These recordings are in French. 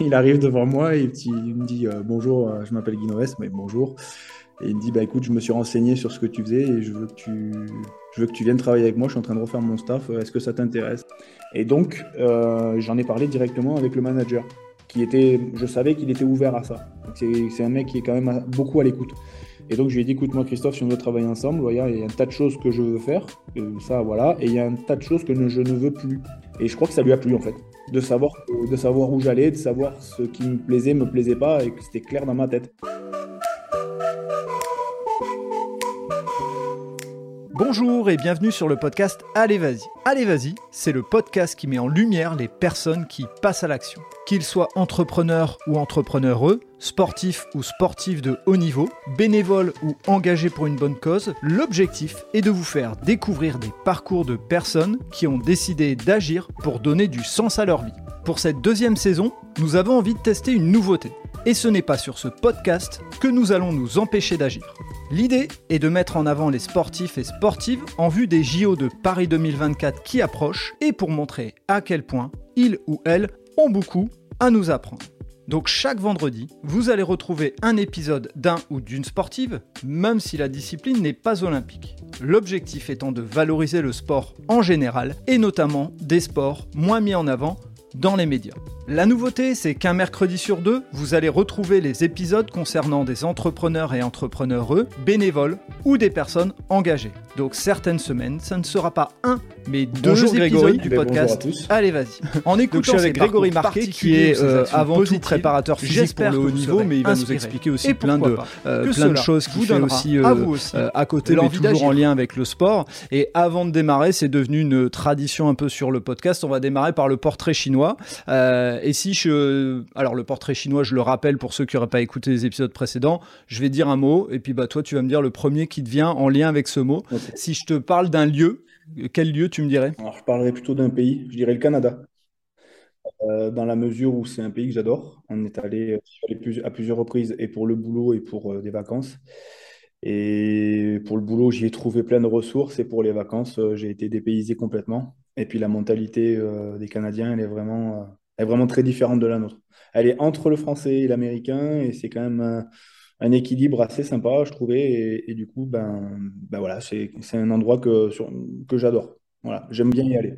il, arrive devant moi et il, me dit euh, bonjour, euh, je m'appelle Guinoès, mais bonjour. Et il me dit bah écoute, je me suis renseigné sur ce que tu faisais et je veux que tu, je veux que tu viennes travailler avec moi. Je suis en train de refaire mon staff. Est-ce que ça t'intéresse? Et donc euh, j'en ai parlé directement avec le manager, qui était, je savais qu'il était ouvert à ça. C'est un mec qui est quand même beaucoup à l'écoute. Et donc je lui ai dit écoute moi Christophe, si on veut travailler ensemble, il y a un tas de choses que je veux faire, ça voilà, et il y a un tas de choses que je ne veux plus. Et je crois que ça lui a plu en fait de savoir, de savoir où j'allais, de savoir ce qui me plaisait, me plaisait pas, et que c'était clair dans ma tête. Bonjour et bienvenue sur le podcast Allez Vas-y. Allez Vas-y, c'est le podcast qui met en lumière les personnes qui passent à l'action. Qu'ils soient entrepreneurs ou entrepreneureux, sportifs ou sportifs de haut niveau, bénévoles ou engagés pour une bonne cause, l'objectif est de vous faire découvrir des parcours de personnes qui ont décidé d'agir pour donner du sens à leur vie. Pour cette deuxième saison, nous avons envie de tester une nouveauté. Et ce n'est pas sur ce podcast que nous allons nous empêcher d'agir. L'idée est de mettre en avant les sportifs et sportives en vue des JO de Paris 2024 qui approchent et pour montrer à quel point ils ou elles beaucoup à nous apprendre. Donc chaque vendredi, vous allez retrouver un épisode d'un ou d'une sportive, même si la discipline n'est pas olympique. L'objectif étant de valoriser le sport en général, et notamment des sports moins mis en avant dans les médias. La nouveauté, c'est qu'un mercredi sur deux, vous allez retrouver les épisodes concernant des entrepreneurs et entrepreneureux, bénévoles ou des personnes engagées. Donc certaines semaines, ça ne sera pas un, mais deux épisodes du podcast. Allez, vas-y. En écoutant avec Grégory Marquet, qui est euh, avant tout préparateur physique pour le haut niveau, mais il va nous expliquer aussi plein de, euh, plein de choses qu'il fait aussi, à, euh, aussi à côté, mais toujours en lien avec le sport. Et avant de démarrer, c'est devenu une tradition un peu sur le podcast. On va démarrer par le portrait chinois. Euh, et si je. Alors, le portrait chinois, je le rappelle pour ceux qui n'auraient pas écouté les épisodes précédents, je vais dire un mot, et puis bah, toi, tu vas me dire le premier qui te vient en lien avec ce mot. Si je te parle d'un lieu, quel lieu tu me dirais? Alors, je parlerais plutôt d'un pays, je dirais le Canada. Euh, dans la mesure où c'est un pays que j'adore. On est allé, à plusieurs reprises et pour le boulot et pour euh, des vacances. Et pour le boulot, j'y ai trouvé plein de ressources et pour les vacances, j'ai été dépaysé complètement. Et puis la mentalité euh, des Canadiens, elle est vraiment, euh, est vraiment très différente de la nôtre. Elle est entre le français et l'américain, et c'est quand même un, équilibre assez sympa, je trouvais. Et, du coup, ben, ben voilà, c'est un endroit que, que j'adore. Voilà, j'aime bien y aller.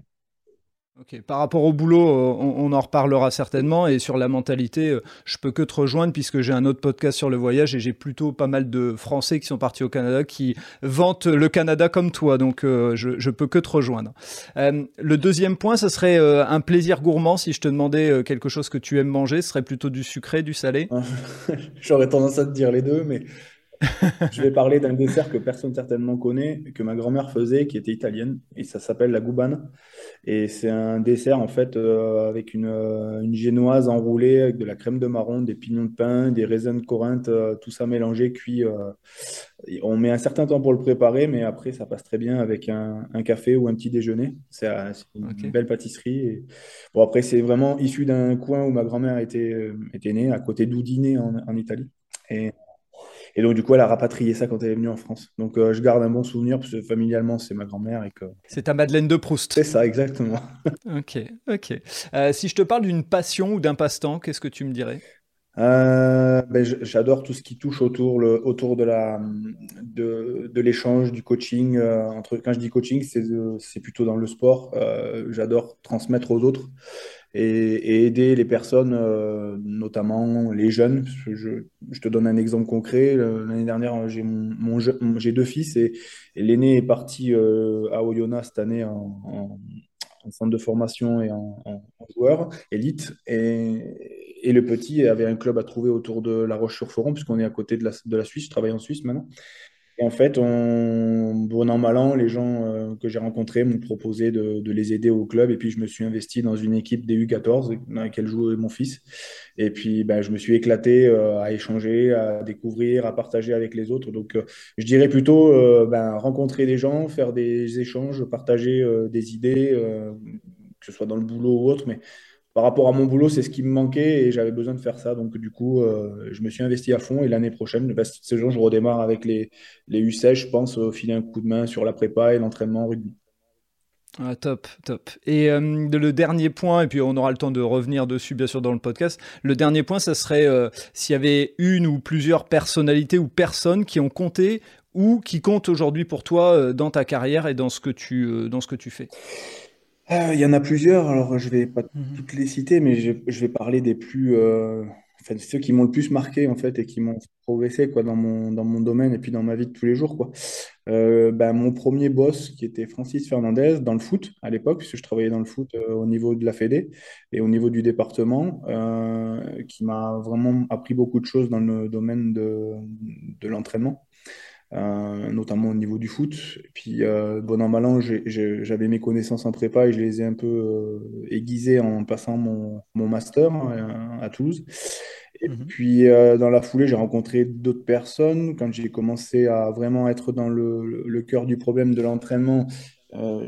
Par rapport au boulot, euh, on, en reparlera certainement. Et sur la mentalité, euh, je peux que te rejoindre puisque j'ai un autre podcast sur le voyage et j'ai plutôt pas mal de Français qui sont partis au Canada qui vantent le Canada comme toi. Donc euh, je, je, peux que te rejoindre. le deuxième point, ce serait un plaisir gourmand. Si je te demandais quelque chose que tu aimes manger, ce serait plutôt du sucré, du salé J'aurais tendance à te dire les deux, mais je vais parler d'un dessert que personne certainement connaît, que ma grand-mère faisait, qui était italienne, et ça s'appelle la goubane. Et c'est un dessert en fait euh, avec une, euh, une, génoise enroulée avec de la crème de marron, des pignons de pain, des raisins de Corinthe, euh, tout ça mélangé, cuit. on met un certain temps pour le préparer, mais après ça passe très bien avec un, un café ou un petit déjeuner. C'est une belle pâtisserie. Bon après c'est vraiment issu d'un coin où ma grand-mère était, était née, à côté d'Udine en, en Italie. Et et donc, du coup, elle a rapatrié ça quand elle est venue en France. Donc, euh, je garde un bon souvenir parce que familialement, c'est ma grand-mère. et que C'est ta Madeleine de Proust. C'est ça, exactement. ok, ok. Euh, si je te parle d'une passion ou d'un passe-temps, qu'est-ce que tu me dirais? Euh, ben, J'adore tout ce qui touche autour, le, autour de, la, de, de l'échange, du coaching. entre, quand je dis coaching, c'est, c'est plutôt dans le sport. j'adore transmettre aux autres et, aider les personnes, euh, notamment les jeunes. Je, te donne un exemple concret. L'année dernière, j'ai mon, j'ai deux fils et, l'aîné est parti euh, à Oyonnax cette année en, centre de formation et en, joueur élite. Et, le petit avait un club à trouver autour de La Roche-sur-Foron, puisqu'on est à côté de la Suisse. Je travaille en Suisse maintenant. Et en fait, on, bon an, mal an, les gens euh, que j'ai rencontrés m'ont proposé de, les aider au club. Et puis, je me suis investi dans une équipe des U14 dans laquelle jouait mon fils. Et puis, ben, je me suis éclaté euh, à échanger, à découvrir, à partager avec les autres. Donc, euh, je dirais plutôt ben, rencontrer des gens, faire des échanges, partager des idées, que ce soit dans le boulot ou autre. Mais par rapport à mon boulot, c'est ce qui me manquait et j'avais besoin de faire ça. Donc, du coup, euh, je me suis investi à fond et l'année prochaine, bah, cette saison, je redémarre avec les, les U16, je pense, filer un coup de main sur la prépa et l'entraînement en rugby. Ah, top, top. Et euh, le dernier point, et puis on aura le temps de revenir dessus bien sûr dans le podcast, le dernier point, ça serait euh, s'il y avait une ou plusieurs personnalités ou personnes qui ont compté ou qui comptent aujourd'hui pour toi dans ta carrière et dans ce que tu fais. Il y en a plusieurs, alors je vais pas mhm. toutes les citer, mais je, je vais parler des plus, enfin, ceux qui m'ont le plus marqué en fait et qui m'ont progressé quoi dans mon dans mon domaine et puis dans ma vie de tous les jours quoi. Euh, ben, mon premier boss qui était Francis Fernandez dans le foot à l'époque puisque je travaillais dans le foot euh, au niveau de la Fédé et au niveau du département euh, qui m'a vraiment appris beaucoup de choses dans le domaine de de l'entraînement. Euh, notamment au niveau du foot. Et puis, euh, bon an, mal an, j'avais mes connaissances en prépa et je les ai un peu euh, aiguisées en passant mon, mon master hein, à Toulouse. Et mhm. puis, dans la foulée, j'ai rencontré d'autres personnes. Quand j'ai commencé à vraiment être dans le, le cœur du problème de l'entraînement,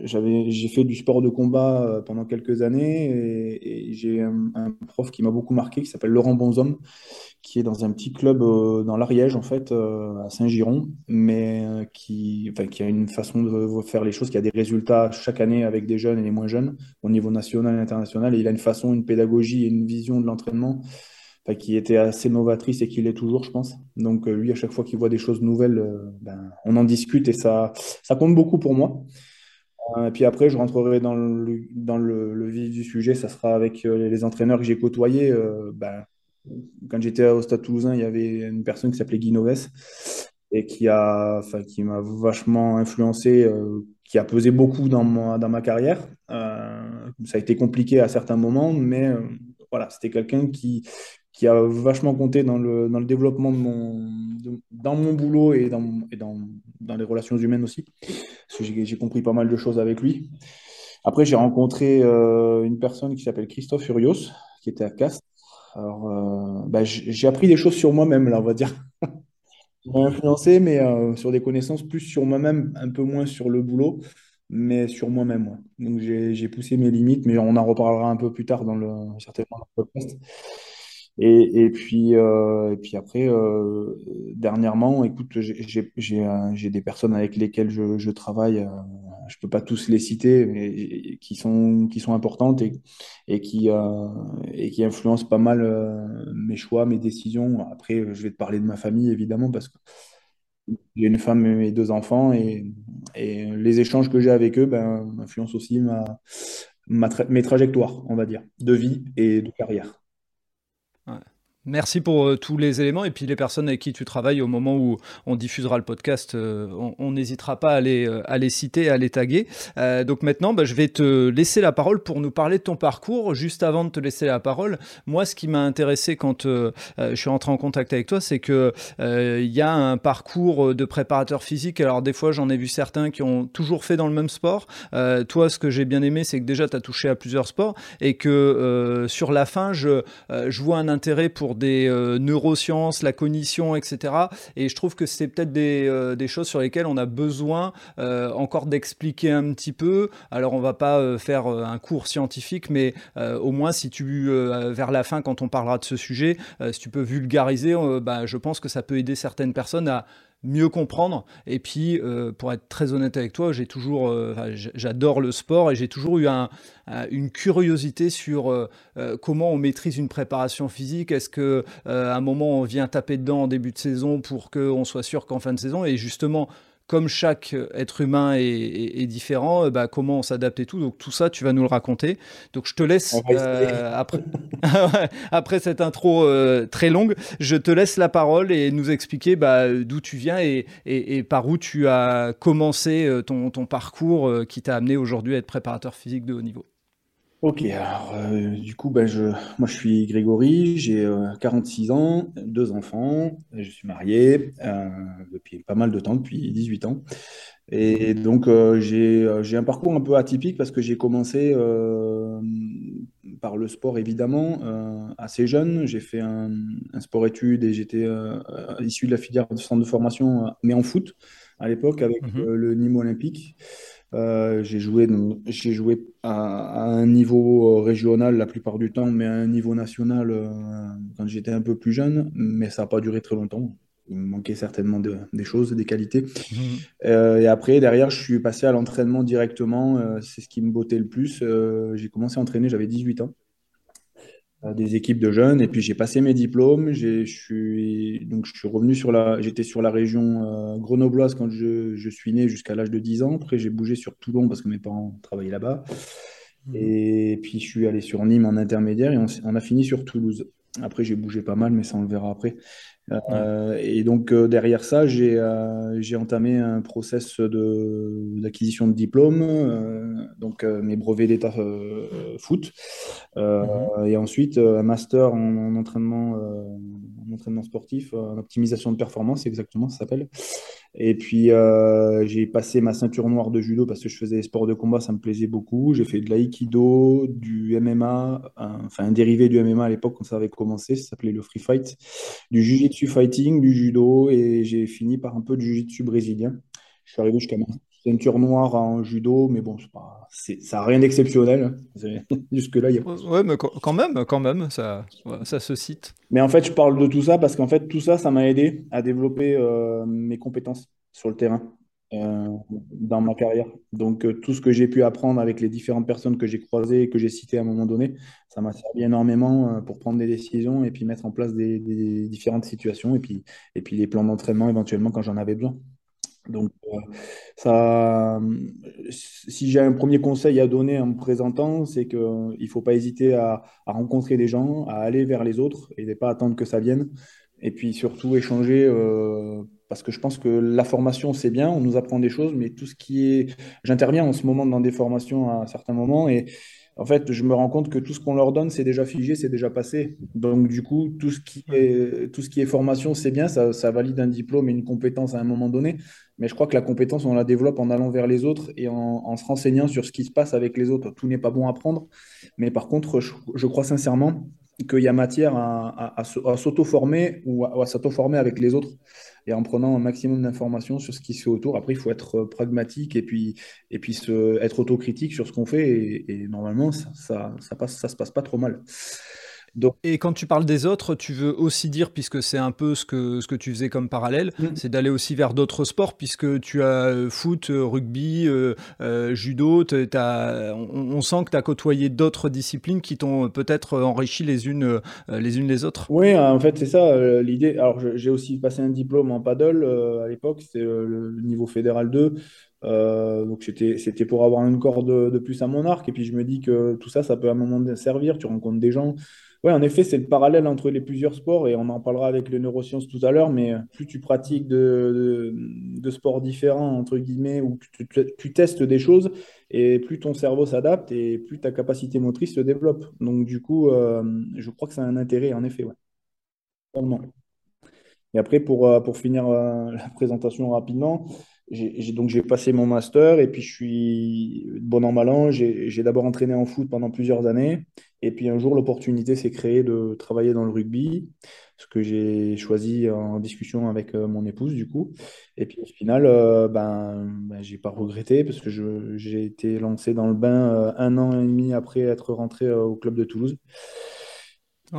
j'avais, j'ai fait du sport de combat pendant quelques années et, et j'ai un, un, prof qui m'a beaucoup marqué qui s'appelle Laurent Bonhomme qui est dans un petit club euh, dans l'Ariège, en fait, euh, à Saint-Giron, mais euh, qui, qui a une façon de faire les choses, qui a des résultats chaque année avec des jeunes et les moins jeunes, au niveau national et international. Et il a une façon, une pédagogie et une vision de l'entraînement qui était assez novatrice et qui l'est toujours, je pense. Donc, lui, à chaque fois qu'il voit des choses nouvelles, ben, on en discute et ça, ça compte beaucoup pour moi. Puis après, je rentrerai dans le, dans le, vif du sujet, ça sera avec les entraîneurs que j'ai côtoyés. Ben, quand j'étais au Stade Toulousain, il y avait une personne qui s'appelait Guy Noves et qui a, enfin, qui m'a vachement influencé, euh, qui a pesé beaucoup dans ma, dans ma carrière. Euh, ça a été compliqué à certains moments, mais euh, voilà, c'était quelqu'un qui, qui a vachement compté dans le, dans le développement de mon, dans mon boulot et, dans, et dans, dans les relations humaines aussi. J'ai compris pas mal de choses avec lui. Après, j'ai rencontré une personne qui s'appelle Christophe Furios, qui était à Castres alors, euh, bah, j'ai appris des choses sur moi-même, là, on va dire. m'a influencé, mais euh, sur des connaissances plus sur moi-même, un peu moins sur le boulot, mais sur moi-même. Donc, j'ai poussé mes limites, mais on en reparlera un peu plus tard dans le, certainement dans le podcast. Et, puis, euh, et puis après, euh, dernièrement, écoute, j'ai des personnes avec lesquelles je, travaille. Euh, je peux pas tous les citer, mais qui sont, qui sont importantes et, et, qui, euh, et qui influencent pas mal euh, mes choix, mes décisions. Après, je vais te parler de ma famille, évidemment, parce que j'ai une femme et deux enfants et, et les échanges que j'ai avec eux ben, influencent aussi ma, ma mes trajectoires, on va dire, de vie et de carrière. Merci pour euh, tous les éléments et puis les personnes avec qui tu travailles au moment où on diffusera le podcast, euh, on n'hésitera pas à les, euh, à les citer, à les taguer. donc maintenant, bah, je vais te laisser la parole pour nous parler de ton parcours. Juste avant de te laisser la parole, moi, ce qui m'a intéressé quand je suis rentré en contact avec toi, c'est que il y a un parcours de préparateur physique. Alors des fois, j'en ai vu certains qui ont toujours fait dans le même sport. toi, ce que j'ai bien aimé, c'est que déjà, tu as touché à plusieurs sports et que sur la fin, je vois un intérêt pour des euh, neurosciences, la cognition, etc. Et je trouve que c'est peut-être des, euh, choses sur lesquelles on a besoin euh, encore d'expliquer un petit peu. Alors on va pas faire un cours scientifique, mais au moins si tu, vers la fin, quand on parlera de ce sujet, si tu peux vulgariser, bah, je pense que ça peut aider certaines personnes à mieux comprendre. Et puis, euh, pour être très honnête avec toi, j'ai toujours, euh, j'adore le sport et j'ai toujours eu un, une curiosité sur euh, comment on maîtrise une préparation physique. Est-ce que à un moment on vient taper dedans en début de saison pour qu'on soit sûr qu'en fin de saison, et justement comme chaque être humain est, différent, euh, bah, comment on s'adapte et tout. Donc tout ça, tu vas nous le raconter. Donc je te laisse, euh, après, après cette intro euh, très longue, je te laisse la parole et nous expliquer bah, d'où tu viens et, et, par où tu as commencé ton, ton parcours qui t'a amené aujourd'hui à être préparateur physique de haut niveau. Ok, alors euh, du coup, ben, je, moi je suis Grégory, j'ai 46 euh, ans, deux enfants, je suis marié euh, depuis pas mal de temps, depuis 18 ans. Et donc j'ai, j'ai un parcours un peu atypique parce que j'ai commencé par le sport évidemment, assez jeune. J'ai fait un, sport-études et j'étais issu de la filière de centre de formation, mais en foot à l'époque avec mmh le Nîmes olympique. Euh, j'ai joué, j'ai joué à, un niveau euh, régional la plupart du temps, mais à un niveau national euh, quand j'étais un peu plus jeune, mais ça n'a pas duré très longtemps. il me manquait certainement des choses, des qualités. Mmh. et après, derrière, je suis passé à l'entraînement directement. c'est ce qui me bottait le plus. j'ai commencé à entraîner, j'avais 18 ans des équipes de jeunes et puis j'ai passé mes diplômes. Je suis donc je suis revenu sur la, j'étais sur la région grenobloise quand je, je suis né jusqu'à l'âge de 10 ans. Après j'ai bougé sur Toulon parce que mes parents travaillaient là-bas. Mmh. Et puis je suis allé sur Nîmes en intermédiaire et on, a fini sur Toulouse. Après j'ai bougé pas mal, mais ça on le verra après. Euh, et donc euh, derrière ça, j'ai euh, j'ai entamé un process d'acquisition de, diplôme, donc mes brevets d'état foot, mhm. et ensuite un master en, entraînement, en entraînement sportif, en optimisation de performance, exactement, ça s'appelle. Et puis, euh, j'ai passé ma ceinture noire de judo parce que je faisais des sports de combat, ça me plaisait beaucoup. J'ai fait de l'aïkido, du MMA, enfin un dérivé du MMA à l'époque quand ça avait commencé, ça s'appelait le free fight, du jiu-jitsu fighting, du judo, et j'ai fini par un peu de jiu-jitsu brésilien. Je suis arrivé jusqu'à ceinture noire en judo, mais bon, pas, ça n'a rien d'exceptionnel. Jusque-là, il y a... Ouais, mais quand même, quand même, ça, ça se cite. Mais en fait, je parle de tout ça parce qu'en fait, tout ça, ça m'a aidé à développer euh, mes compétences sur le terrain euh, dans ma carrière. Donc, euh, tout ce que j'ai pu apprendre avec les différentes personnes que j'ai croisées et que j'ai citées à un moment donné, ça m'a servi énormément pour prendre des décisions et puis mettre en place des, des différentes situations et puis, et puis les plans d'entraînement éventuellement quand j'en avais besoin. Donc, euh, si j'ai un premier conseil à donner en me présentant, c'est qu'il ne faut pas hésiter à, rencontrer des gens, à aller vers les autres et ne pas attendre que ça vienne. Et puis surtout échanger, euh, parce que je pense que la formation, c'est bien, on nous apprend des choses, mais tout ce qui est... J'interviens en ce moment dans des formations à certains moments et en fait, je me rends compte que tout ce qu'on leur donne, c'est déjà figé, c'est déjà passé. Donc, du coup, tout ce qui est, formation, c'est bien, ça, valide un diplôme et une compétence à un moment donné. Mais je crois que la compétence, on la développe en allant vers les autres et en, se renseignant sur ce qui se passe avec les autres. Tout n'est pas bon à prendre. Mais par contre, je, crois sincèrement qu'il y a matière à, s'auto-former ou à, s'auto-former avec les autres et en prenant un maximum d'informations sur ce qui se fait autour. Après, il faut être pragmatique et puis, et puis être autocritique sur ce qu'on fait. Et, normalement, ça, ça, ça se passe pas trop mal. Et quand tu parles des autres, tu veux aussi dire, puisque c'est un peu ce que, ce que tu faisais comme parallèle, mm. c'est d'aller aussi vers d'autres sports, puisque tu as euh, foot, euh, rugby, euh, judo, on, sent que tu as côtoyé d'autres disciplines qui t'ont peut-être enrichi les unes, les unes les autres. Oui, en fait, c'est ça l'idée. Alors, j'ai aussi passé un diplôme en paddle à l'époque, c'était le niveau fédéral 2. donc c'était pour avoir une corde de, de, plus à mon arc. Et puis je me dis que tout ça, ça peut à un moment servir. Tu rencontres des gens. Oui, en effet, c'est le parallèle entre les plusieurs sports et on en parlera avec les neurosciences tout à l'heure, mais plus tu pratiques de, sports différents, entre guillemets, ou tu, tu, testes des choses, et plus ton cerveau s'adapte et plus ta capacité motrice se développe. Donc, du coup, euh, je crois que ça a un intérêt, en effet. Ouais. Et après, pour, euh, pour finir euh, la présentation rapidement, j'ai donc j'ai passé mon master et puis je suis bon an mal an. J'ai d'abord entraîné en foot pendant plusieurs années et puis un jour l'opportunité s'est créée de travailler dans le rugby, ce que j'ai choisi en discussion avec euh, mon épouse du coup. Et puis au final, euh, ben, ben j'ai pas regretté parce que j'ai été lancé dans le bain euh, un an et demi après être rentré au club de Toulouse.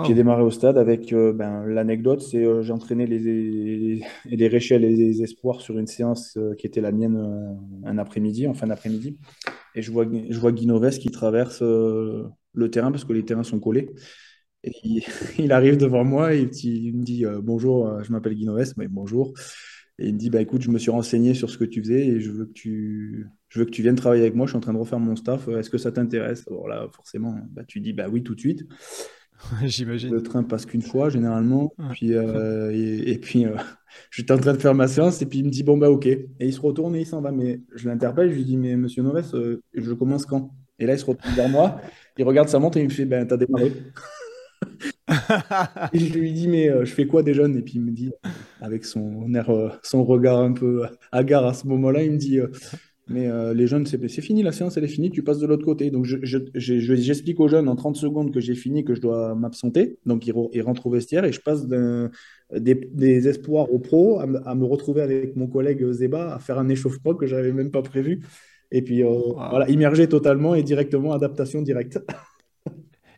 J'ai démarré au stade avec euh, ben, l'anecdote, c'est euh, j'ai entraîné les, les, les et les Espoirs sur une séance euh, qui était la mienne un après-midi, en fin d'après-midi. Et je vois, je vois Guinoves qui traverse le terrain parce que les terrains sont collés. Et il, arrive devant moi et il, me dit Bonjour, je m'appelle Guinoves, mais bonjour. Et il me dit bah, Écoute, je me suis renseigné sur ce que tu faisais et je veux que tu, je veux que tu viennes travailler avec moi. Je suis en train de refaire mon staff. Est-ce que ça t'intéresse? Alors là, forcément, bah, tu dis bah, Oui, tout de suite. J'imagine. Le train passe qu'une fois, généralement. Puis, euh, et, puis, euh, j'étais en train de faire ma séance, et puis il me dit, bon, bah, ok. Et il se retourne et il s'en va. Mais je l'interpelle, je lui dis, mais monsieur Noves, euh, je commence quand? Et là, il se retourne vers moi, il regarde sa montre et il me fait, ben, t'as démarré. et je lui dis, mais je fais quoi des jeunes? Et puis il me dit, avec son air, son regard un peu hagard à ce moment-là, il me dit, mais euh, les jeunes, c'est fini, la séance, elle est finie, tu passes de l'autre côté. Donc, j'explique aux jeunes en 30 secondes que j'ai fini, que je dois m'absenter. Donc, ils, rentrent au vestiaire et je passe des, espoirs au pro à, me retrouver avec mon collègue Zeba à faire un échauffement que j'avais même pas prévu. Et puis, euh, voilà, immerger totalement et directement, adaptation directe.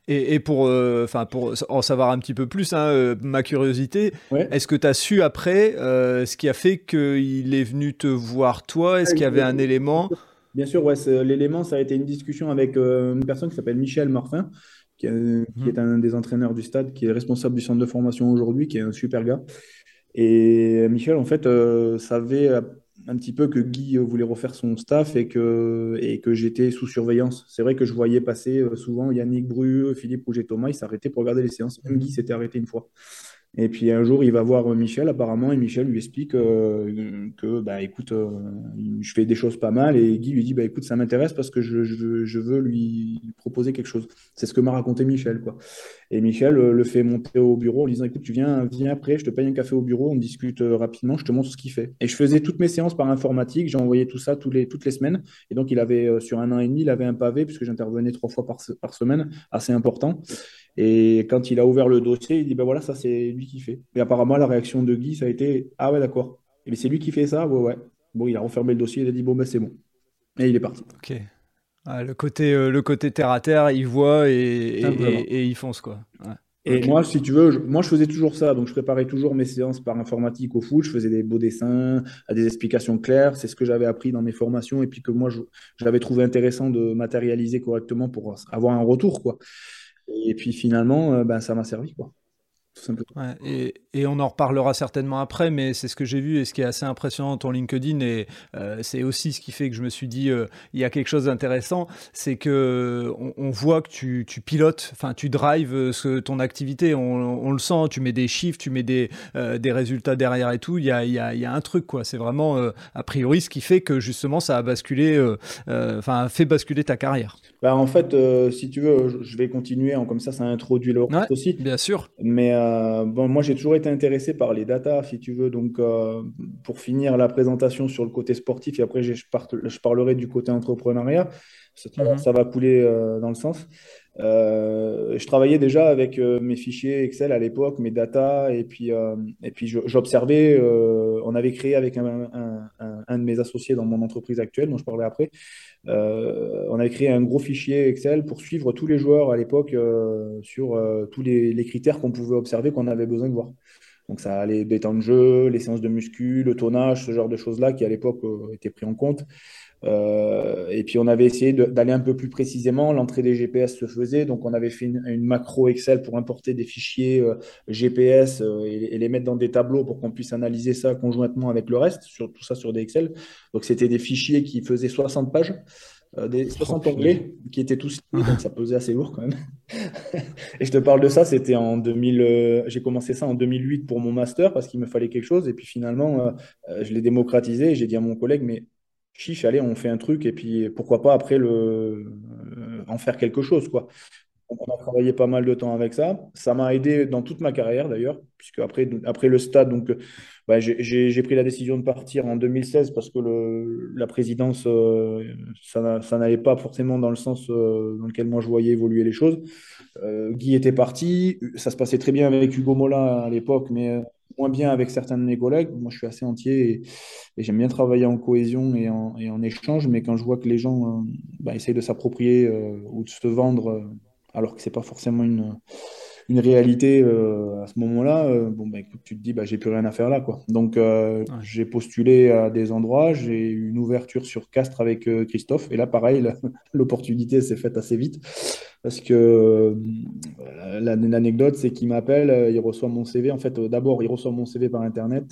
Et, pour, euh, pour en savoir un petit peu plus, hein, euh, ma curiosité, est-ce que tu as su après euh, ce qui a fait qu'il est venu te voir toi? Est-ce qu'il y avait un élément? Bien sûr, ouais, l'élément, ça a été une discussion avec une personne qui s'appelle Michel Morfin, qui, mhm. est un des entraîneurs du stade, qui est responsable du centre de formation aujourd'hui, qui est un super gars. Et Michel, en fait, savait un petit peu que Guy voulait refaire son staff et que, et que j'étais sous surveillance. C'est vrai que je voyais passer euh, souvent Yannick Bru, Philippe Rouget Thomas, ils s'arrêtaient pour regarder les séances. Même Guy s'était arrêté une fois. Et puis un jour, il va voir Michel apparemment et Michel lui explique euh, que, bah, écoute, euh, je fais des choses pas mal et Guy lui dit, bah, écoute, ça m'intéresse parce que je, je, veux, lui proposer quelque chose. C'est ce que m'a raconté Michel. Quoi. Et Michel euh, le fait monter au bureau en disant, écoute, tu viens, viens après, je te paye un café au bureau, on discute rapidement, je te montre ce qu'il fait. Et je faisais toutes mes séances par informatique, j'envoyais tout ça les, toutes les semaines. Et donc, il avait, sur un an et demi, il avait un pavé puisque j'intervenais trois fois par, par semaine, assez important. Et quand il a ouvert le dossier, il dit ben voilà, ça c'est lui qui fait. Et apparemment, la réaction de Guy, ça a été Ah ouais, d'accord. Mais c'est lui qui fait ça? Ouais, ouais. Bon, il a refermé le dossier, il a dit Bon, ben c'est bon. Et il est parti. Ok. Ah, le, côté, euh, le côté terre à terre, il voit et, et, il fonce, quoi. Et moi, si tu veux, je, moi, je faisais toujours ça. Donc, je préparais toujours mes séances par informatique au foot. Je faisais des beaux dessins, à des explications claires. C'est ce que j'avais appris dans mes formations et puis que moi, j'avais trouvé intéressant de matérialiser correctement pour avoir un retour, quoi. Et puis finalement, euh, ben, ça m'a servi, quoi. Et, et, on en reparlera certainement après, mais c'est ce que j'ai vu et ce qui est assez impressionnant dans ton LinkedIn, et euh, c'est aussi ce qui fait que je me suis dit, euh, il y a quelque chose d'intéressant, c'est que on, voit que tu, tu pilotes, enfin tu drives ce, ton activité, on, on, le sent, tu mets des chiffres, tu mets des, des résultats derrière et tout, il y a, il y a, il y a un truc, quoi. C'est vraiment, a priori, ce qui fait que justement ça a basculé, enfin fait basculer ta carrière. Bah, en fait, si tu veux, je vais continuer comme ça, ça introduit le reste aussi. Bien sûr. Mais euh, bon, moi, j'ai toujours été intéressé par les data, si tu veux. Donc, euh, pour finir la présentation sur le côté sportif, et après, je, je parlerai du côté entrepreneuriat. Ça, mhm. ça va couler euh, dans le sens. je travaillais déjà avec mes fichiers Excel à l'époque, mes data, et puis, et puis j'observais. on avait créé avec un, un, un, de mes associés dans mon entreprise actuelle, dont je parlerai après, euh, on a créé un gros fichier Excel pour suivre tous les joueurs à l'époque euh, sur euh, tous les, critères qu'on pouvait observer, qu'on avait besoin de voir. Donc ça allait des temps de jeu, les séances de muscu, le tonnage, ce genre de choses-là qui à l'époque étaient pris en compte. Et puis on avait essayé d'aller un peu plus précisément. L'entrée des GPS se faisait, donc on avait fait une, macro Excel pour importer des fichiers GPS et, les mettre dans des tableaux pour qu'on puisse analyser ça conjointement avec le reste, sur, tout ça sur des Excel. Donc c'était des fichiers qui faisaient 60 pages. Euh, des 60 onglets qui étaient tous donc ça pesait assez lourd quand même. et je te parle de ça, c'était en 2000, euh, j'ai commencé ça en 2008 pour mon master parce qu'il me fallait quelque chose et puis finalement euh, je l'ai démocratisé et j'ai dit à mon collègue mais chiche, allez, on fait un truc et puis pourquoi pas après le en faire quelque chose quoi. Donc, on a travaillé pas mal de temps avec ça. Ça m'a aidé dans toute ma carrière d'ailleurs, puisque après, après le stade, donc, bah, j'ai pris la décision de partir en 2016 parce que le, la présidence, euh, ça n'allait pas forcément dans le sens euh, dans lequel moi je voyais évoluer les choses. Euh, Guy était parti, ça se passait très bien avec Hugo Mola à l'époque, mais moins bien avec certains de mes collègues. Moi, je suis assez entier et, j'aime bien travailler en cohésion et en, échange, mais quand je vois que les gens bah, essayent de s'approprier ou de se vendre alors que c'est pas forcément une, une réalité euh, à ce moment-là, euh, bon, bah, écoute, tu te dis, bah, j'ai plus rien à faire là. Quoi. Donc, euh, j'ai postulé à des endroits, j'ai eu une ouverture sur Castres avec Christophe, et là, pareil, l'opportunité s'est faite assez vite. Parce que l'anecdote, c'est qu'il m'appelle, il reçoit mon CV. En fait, d'abord, il reçoit mon CV par Internet.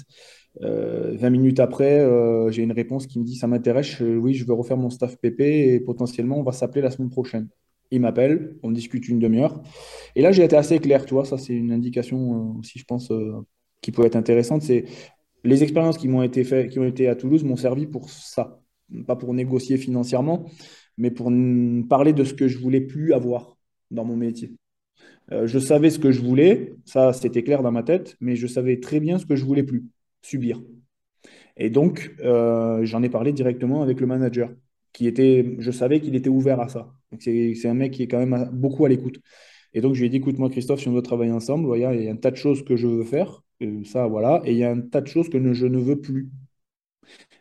20 minutes après, j'ai une réponse qui me dit Ça m'intéresse, oui, je veux refaire mon staff PP et potentiellement, on va s'appeler la semaine prochaine il m'appelle, on discute une demi-heure. Et là, j'ai été assez clair, tu vois, ça c'est une indication euh, aussi, je pense, euh, qui peut être intéressante. C'est les expériences qui m'ont été faites, qui ont été à Toulouse m'ont servi pour ça. Pas pour négocier financièrement, mais pour parler de ce que je voulais plus avoir dans mon métier. Euh, je savais ce que je voulais, ça c'était clair dans ma tête, mais je savais très bien ce que je voulais plus, subir. Et donc, j'en ai parlé directement avec le manager je savais qu'il était ouvert à ça. C'est un mec qui est quand même beaucoup à l'écoute. Et donc, je lui ai dit, écoute-moi, Christophe, si on doit travailler ensemble, il y a un tas de choses que je veux faire, ça, voilà, et il y a un tas de choses que je ne veux plus.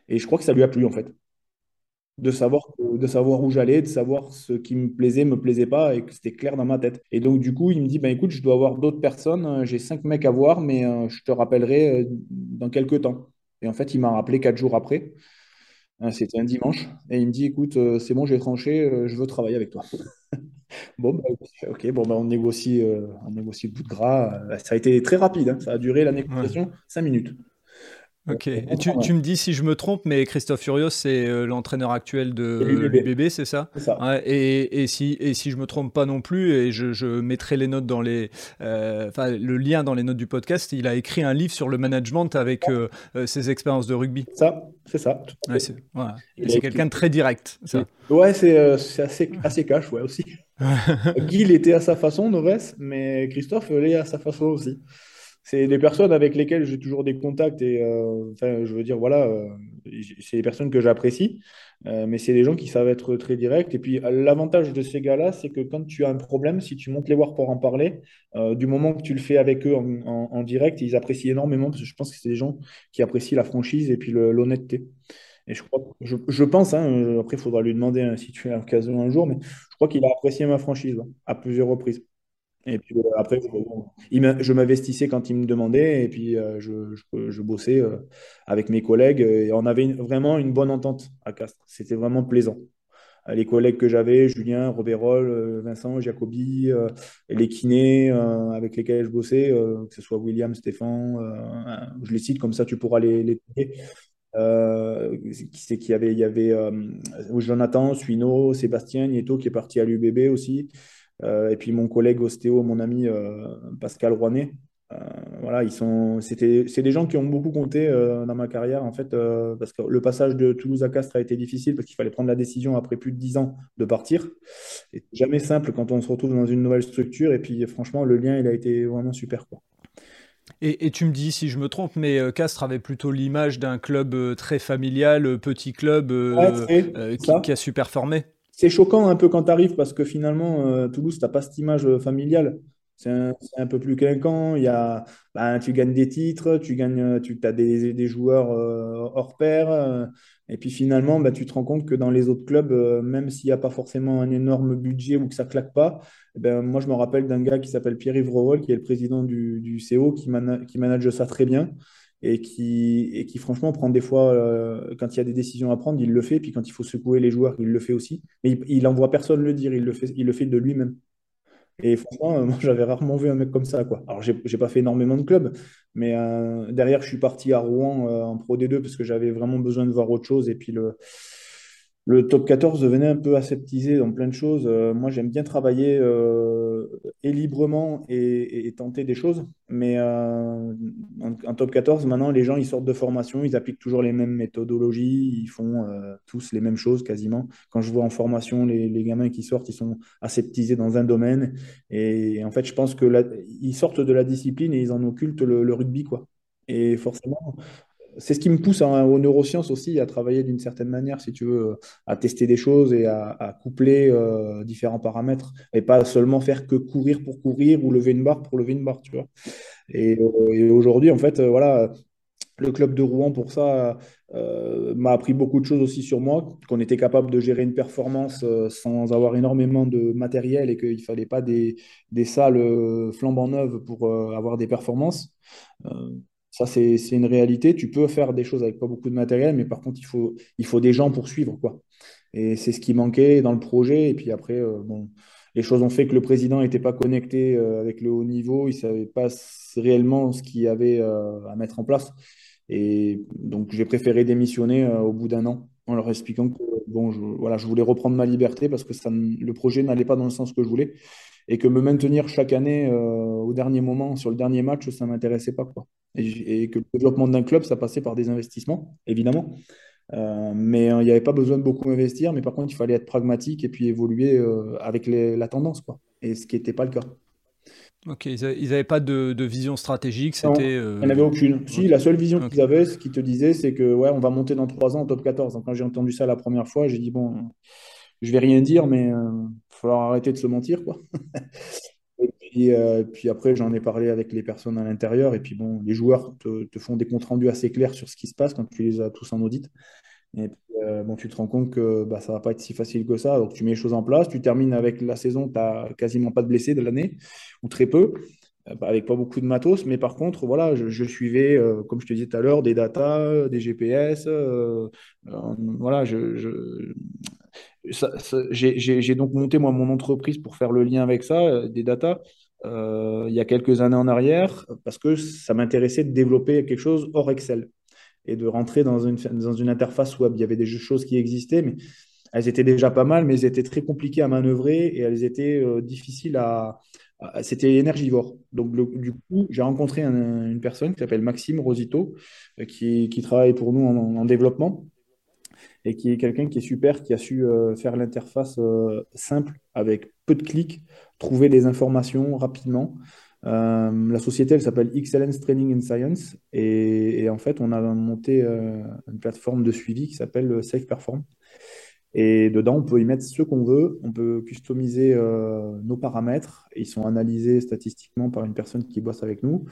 Et je crois que ça lui a plu, en fait. de savoir, où j'allais, de savoir ce qui me plaisait, me plaisait pas, et que c'était clair dans ma tête. Et donc, du coup, il me dit, ben, écoute, je dois avoir d'autres personnes, euh, j'ai cinq mecs à voir, mais euh, je te rappellerai euh, dans quelques temps. Et en fait, il m'a rappelé quatre jours après. C'était un dimanche. Et il me dit, écoute, c'est bon, j'ai tranché, je veux travailler avec toi. bon, bah, ok, bon, bah, on, négocie, on négocie le bout de gras. Ça a été très rapide, hein. ça a duré la négociation cinq minutes. Ok. Et tu, me dis si je me trompe, mais Christophe Furios, c'est euh, l'entraîneur actuel de l'UBB, c'est ça, ça. et, et, si, et si je me trompe pas non plus, et je, mettrai les notes dans les, euh, le lien dans les notes du podcast, il a écrit un livre sur le management avec euh, ses expériences de rugby. Ça, c'est ça. c'est quelqu'un de très direct. Ça. Ouais, c'est assez, assez cash, ouais aussi. Guy, il était à sa façon, Noves, mais Christophe, il est à sa façon aussi c'est des personnes avec lesquelles j'ai toujours des contacts et euh, je veux dire, voilà, euh, c'est des personnes que j'apprécie, euh, mais c'est des gens qui savent être très directs. Et puis, l'avantage de ces gars-là, c'est que quand tu as un problème, si tu montes les voir pour en parler, du moment que tu le fais avec eux en, direct, ils apprécient énormément parce que je pense que c'est des gens qui apprécient la franchise et puis l'honnêteté. Et je, crois, je, pense, hein, après, il faudra lui demander hein, si tu as l'occasion un jour, mais je crois qu'il a apprécié ma franchise à plusieurs reprises. Et puis euh, après, je m'investissais quand il me demandait et puis euh, je, bossais euh, avec mes collègues et on avait vraiment une bonne entente à Castres. C'était vraiment plaisant. Les collègues que j'avais, Julien, Robert Vincent, Jacobi, les kinés avec lesquels je bossais, que ce soit William, Stéphane, je les cite comme ça, tu pourras les, les qui c'est qu'il y avait Il y avait Jonathan, Suino, Sébastien, Nieto qui est parti à l'UBB aussi. Euh, et puis mon collègue ostéo, mon ami euh, Pascal Rouanet. Euh, voilà, ils sont, c'était, c'est des gens qui ont beaucoup compté dans ma carrière en fait, parce que le passage de Toulouse à Castres a été difficile parce qu'il fallait prendre la décision après plus de dix ans de partir. C'est jamais simple quand on se retrouve dans une nouvelle structure. Et puis franchement, le lien, il a été vraiment super. Quoi. Et, tu me dis si je me trompe, mais Castres avait plutôt l'image d'un club très familial, petit club qui, qui, a su performer c'est choquant un peu quand tu arrives parce que finalement, euh, Toulouse, tu n'as pas cette image euh, familiale. C'est un, peu plus clinquant. Il ben, tu gagnes des titres, tu gagnes, euh, tu as des, joueurs hors pair. et puis finalement, ben, tu te rends compte que dans les autres clubs, même s'il n'y a pas forcément un énorme budget ou que ça claque pas, eh ben, moi je me rappelle d'un gars qui s'appelle Pierre-Yves qui est le président du, du CO, qui manage ça très bien et qui, et qui franchement prend des fois, euh, quand il y a des décisions à prendre, il le fait, puis quand il faut secouer les joueurs, il le fait aussi. Mais il n'envoie personne le dire, il le fait, il le fait de lui-même. Et franchement, euh, moi, j'avais rarement vu un mec comme ça. Quoi. Alors, j'ai pas fait énormément de clubs, mais euh, derrière, je suis parti à Rouen en Pro D2 parce que j'avais vraiment besoin de voir autre chose. Et puis, le, le top 14 devenait un peu aseptisé dans plein de choses. Euh, moi, j'aime bien travailler euh, et librement et, tenter des choses. Mais euh, en, top 14, maintenant, les gens, ils sortent de formation, ils appliquent toujours les mêmes méthodologies, ils font tous les mêmes choses quasiment. Quand je vois en formation les, gamins qui sortent, ils sont aseptisés dans un domaine. Et, en fait, je pense que ils sortent de la discipline et ils en occultent le, le rugby, quoi. Et forcément, c'est ce qui me pousse hein, aux neurosciences aussi à travailler d'une certaine manière, si tu veux, à tester des choses et à, coupler euh, différents paramètres et pas seulement faire que courir pour courir ou lever une barre pour lever une barre, tu vois. Et, euh, aujourd'hui, en fait, euh, voilà, le club de Rouen, pour ça, m'a appris beaucoup de choses aussi sur moi, qu'on était capable de gérer une performance sans avoir énormément de matériel et qu'il ne fallait pas des, salles flambant neuves pour avoir des performances. Ça, c'est une réalité. Tu peux faire des choses avec pas beaucoup de matériel, mais par contre, il faut, des gens pour suivre. Quoi. Et c'est ce qui manquait dans le projet. Et puis après, euh, les choses ont fait que le président n'était pas connecté euh, avec le haut niveau. Il ne savait pas réellement ce qu'il y avait euh, à mettre en place. Et donc, j'ai préféré démissionner au bout d'un an en leur expliquant que bon, je, voilà, je voulais reprendre ma liberté parce que le projet n'allait pas dans le sens que je voulais et que me maintenir chaque année au dernier moment, sur le dernier match, ça ne m'intéressait pas. Quoi et, que le développement d'un club, ça passait par des investissements, évidemment. Euh, mais euh, il n'y avait pas besoin de beaucoup investir, mais par contre, il fallait être pragmatique et puis évoluer euh, avec la tendance, quoi. Et ce qui n'était pas le cas. Ok, ils n'avaient pas de, vision stratégique, c'était... Il n'y en avait aucune. Si, la seule vision qu'ils avaient, ce qu'ils te disaient, c'est que ouais, on va monter dans trois ans en top 14. Donc, quand j'ai entendu ça la première fois, j'ai dit, bon, je vais rien dire, mais il va falloir arrêter de se mentir, quoi. Et euh, puis après, j'en ai parlé avec les personnes à l'intérieur. Et puis bon, les joueurs te, font des comptes rendus assez clairs sur ce qui se passe quand tu les as tous en audit. Et puis, euh, bon, tu te rends compte que bah, ça va pas être si facile que ça. Donc, tu mets les choses en place. Tu termines avec la saison, tu n'as quasiment pas de blessés de l'année, ou très peu, euh, bah, avec pas beaucoup de matos. Mais par contre, voilà, je, suivais, euh, comme je te disais tout à l'heure, des datas, des GPS. voilà, je, j'ai donc monté moi mon entreprise pour faire le lien avec ça, des datas. il y a quelques années en arrière, parce que ça m'intéressait de développer quelque chose hors Excel et de rentrer dans une, interface web. Il y avait des choses qui existaient, mais elles étaient déjà pas mal, mais elles étaient très compliquées à manœuvrer et elles étaient euh, difficiles à. C'était énergivore. Donc, du coup, j'ai rencontré une personne qui s'appelle Maxime Rosito, euh, qui, travaille pour nous en, développement et qui est quelqu'un qui est super, qui a su euh, faire l'interface simple avec peu de clics, trouver les informations rapidement. Euh, la société, elle s'appelle Excellence Training and Science. Et, en fait, on a monté euh, une plateforme de suivi qui s'appelle Safe Perform. Et dedans, on peut y mettre ce qu'on veut. On peut customiser euh, nos paramètres. ils sont analysés statistiquement par une personne qui bosse avec nous.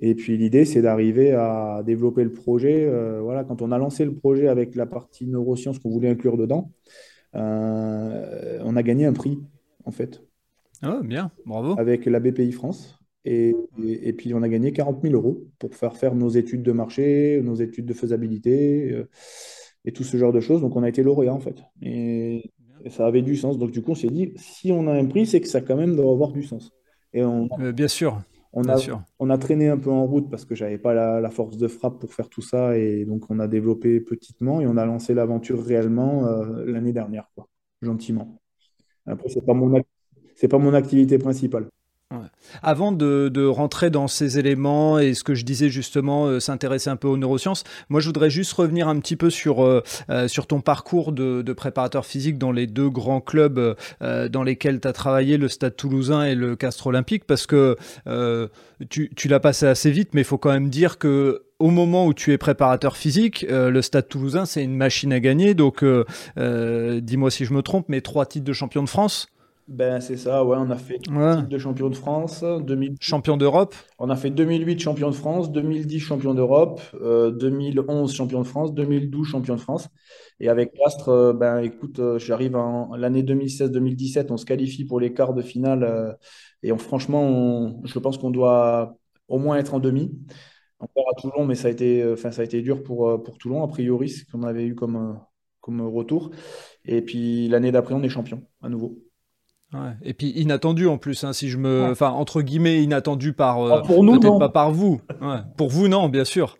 Et puis l'idée, c'est d'arriver à développer le projet. voilà, quand on a lancé le projet avec la partie neurosciences qu'on voulait inclure dedans, on a gagné un prix, en fait. Ah, bien, bravo. Avec la BPI France. Et, puis, on a gagné 40 000 euros pour faire faire nos études de marché, nos études de faisabilité euh, et tout ce genre de choses. Donc, on a été lauréat, en fait. Et, ça avait du sens. Donc, du coup, on s'est dit, si on a un prix, c'est que ça, quand même, doit avoir du sens. Et on, euh, bien sûr. On a, on a traîné un peu en route parce que j'avais pas la, force de frappe pour faire tout ça. Et donc, on a développé petitement et on a lancé l'aventure réellement euh, l'année dernière, quoi, gentiment. Après, c'est pas mon, c'est pas mon activité principale. Avant de, rentrer dans ces éléments et ce que je disais justement, euh, s'intéresser un peu aux neurosciences, moi je voudrais juste revenir un petit peu sur, euh, euh, ton parcours de, préparateur physique dans les deux grands clubs dans lesquels tu as travaillé, le Stade toulousain et le Castre Olympique, parce que tu, tu l'as passé assez vite, mais il faut quand même dire que au moment où tu es préparateur physique, le Stade toulousain, c'est une machine à gagner. Donc, dis-moi si je me trompe, mais trois titres de champion de France ben, c'est ça, ouais, on a fait titre de champion de France, 2000... champion d'Europe. On a fait 2008 champion de France, 2010 champion d'Europe, 2011 euh, champion de France, 2012 champion de France. Et avec Castres, euh, ben écoute, euh, j'arrive en l'année 2016-2017, on se qualifie pour les quarts de finale. et on, franchement, je pense qu'on doit au moins être en demi. Perd à Toulon, mais ça a été, enfin, ça a été dur pour, pour Toulon, a priori, ce qu'on avait eu comme, comme retour. Et puis l'année d'après, on est champion à nouveau. Et puis inattendu en plus, hein, si je me, enfin entre guillemets inattendu par, euh, ah, pour nous, peut-être pas par vous. Pour vous, non, bien sûr.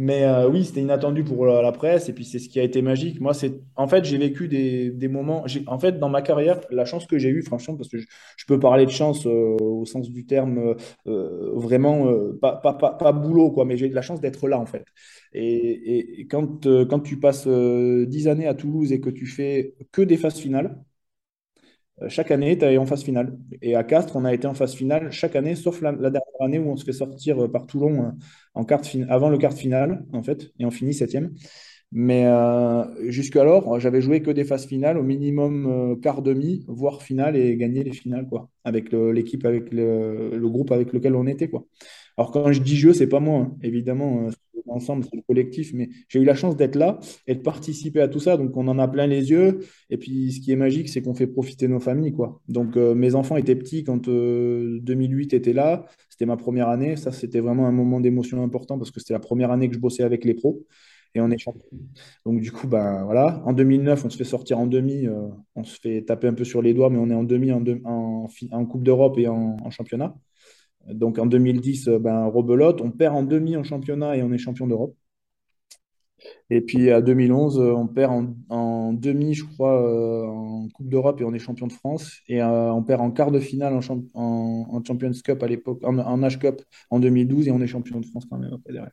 Mais euh, oui, c'était inattendu pour la, presse et puis c'est ce qui a été magique. Moi, c'est en fait, j'ai vécu des, des moments. En fait, dans ma carrière, la chance que j'ai eue, franchement, parce que je, peux parler de chance euh, au sens du terme, vraiment pas, pas, pas, pas, boulot, quoi, mais j'ai eu de la chance d'être là, en fait. Et, et quand, quand tu passes dix années à Toulouse et que tu fais que des phases finales, euh, chaque année, tu es en phase finale. Et à Castres, on a été en phase finale chaque année, sauf la, dernière année où on se fait sortir euh, par Toulon euh, en quart avant le quart final, en fait, et on finit septième. Mais euh, jusqu'alors, j'avais joué que des phases finales, au minimum quart demi, voire finale, et gagné les finales, quoi, avec l'équipe, avec le, groupe avec lequel on était, quoi. Alors quand je dis jeu, c'est pas moi, hein. évidemment, ensemble, c'est le collectif, mais j'ai eu la chance d'être là et de participer à tout ça. Donc, on en a plein les yeux. Et puis, ce qui est magique, c'est qu'on fait profiter nos familles, quoi. Donc, euh, mes enfants étaient petits quand 2008 euh, était là. C'était ma première année. Ça, c'était vraiment un moment d'émotion important parce que c'était la première année que je bossais avec les pros et on est champion. Donc, du coup, ben voilà. En 2009, on se fait sortir en demi. Euh, on se fait taper un peu sur les doigts, mais on est en demi en, en, Coupe d'Europe et en championnat. Donc en 2010, euh, ben, on perd en demi en championnat et on est champion d'Europe. Et puis à 2011, euh, on perd en, demi, je crois, euh, en Coupe d'Europe et on est champion de France. Et on perd en quart de finale en, Champions Cup à l'époque, en, en, H Cup en 2012 et on est champion de France quand même après derrière.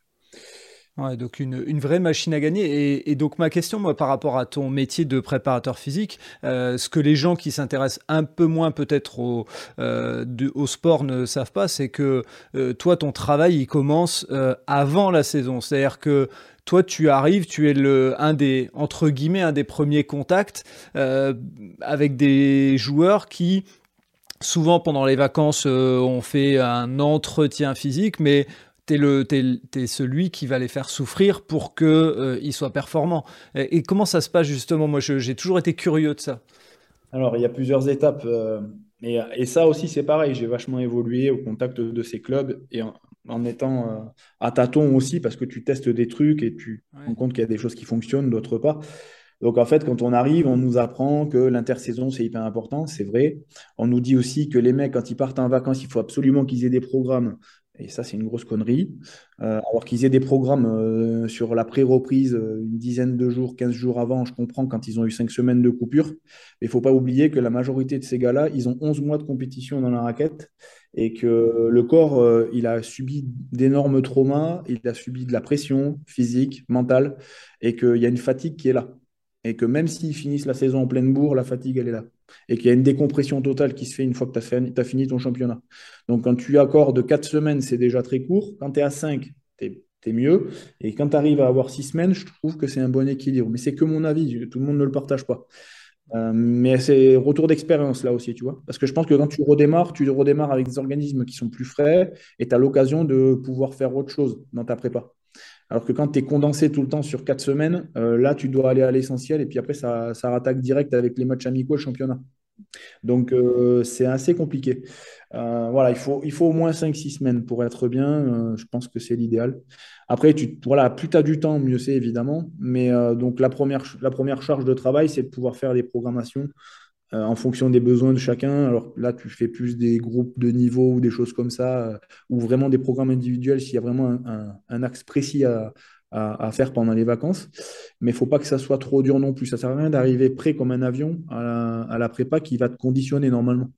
Ouais, donc une, vraie machine à gagner. Et, donc ma question, moi, par rapport à ton métier de préparateur physique, euh, ce que les gens qui s'intéressent un peu moins peut-être au, euh, sport ne savent pas, c'est que euh, toi, ton travail, il commence avant la saison. C'est-à-dire que toi, tu arrives, tu es le, un des, entre guillemets, un des premiers contacts avec des joueurs qui souvent pendant les vacances, on fait un entretien physique, mais tu es, celui qui va les faire souffrir pour qu'ils euh, soient performants. Et, comment ça se passe justement? Moi, j'ai toujours été curieux de ça. Alors, il y a plusieurs étapes. Euh, et, ça aussi, c'est pareil. J'ai vachement évolué au contact de, ces clubs et en, étant euh, à tâtons aussi, parce que tu testes des trucs et tu te rends compte qu'il y a des choses qui fonctionnent, d'autres pas. Donc en fait, quand on arrive, on nous apprend que l'intersaison, c'est hyper important, c'est vrai. On nous dit aussi que les mecs, quand ils partent en vacances, il faut absolument qu'ils aient des programmes. Et ça, c'est une grosse connerie. Euh, alors qu'ils aient des programmes euh, sur la pré-reprise euh, une dizaine de jours, 15 jours avant, je comprends quand ils ont eu 5 semaines de coupure. Mais il ne faut pas oublier que la majorité de ces gars-là, ils ont 11 mois de compétition dans la raquette et que le corps, il a subi d'énormes traumas, il a subi de la pression physique, mentale, et qu'il y a une fatigue qui est là et que même s'ils finissent la saison en pleine bourre, la fatigue, elle est là. Et qu'il y a une décompression totale qui se fait une fois que tu as, fini ton championnat. Donc, quand tu accordes 4 semaines, c'est déjà très court. Quand tu es à 5, tu es, mieux. Et quand tu arrives à avoir 6 semaines, je trouve que c'est un bon équilibre. Mais c'est que mon avis, tout le monde ne le partage pas. Euh, mais c'est retour d'expérience là aussi, tu vois. Parce que je pense que quand tu redémarres, tu redémarres avec des organismes qui sont plus frais et tu as l'occasion de pouvoir faire autre chose dans ta prépa. Alors que quand tu es condensé tout le temps sur quatre semaines, euh, là, tu dois aller à l'essentiel et puis après, ça, ça rattaque direct avec les matchs amicaux le championnat. Donc, euh, c'est assez compliqué. Euh, voilà, il faut, au moins 5-6 semaines pour être bien. je pense que c'est l'idéal. Après, tu, voilà, plus tu as du temps, mieux c'est évidemment. Mais donc, la première charge de travail, c'est de pouvoir faire des programmations euh, en fonction des besoins de chacun. Alors là, tu fais plus des groupes de niveau ou des choses comme ça, euh, ou vraiment des programmes individuels s'il y a vraiment un, axe précis à, faire pendant les vacances. Mais il ne faut pas que ça soit trop dur non plus. Ça ne sert à rien d'arriver prêt comme un avion à la, prépa qui va te conditionner normalement.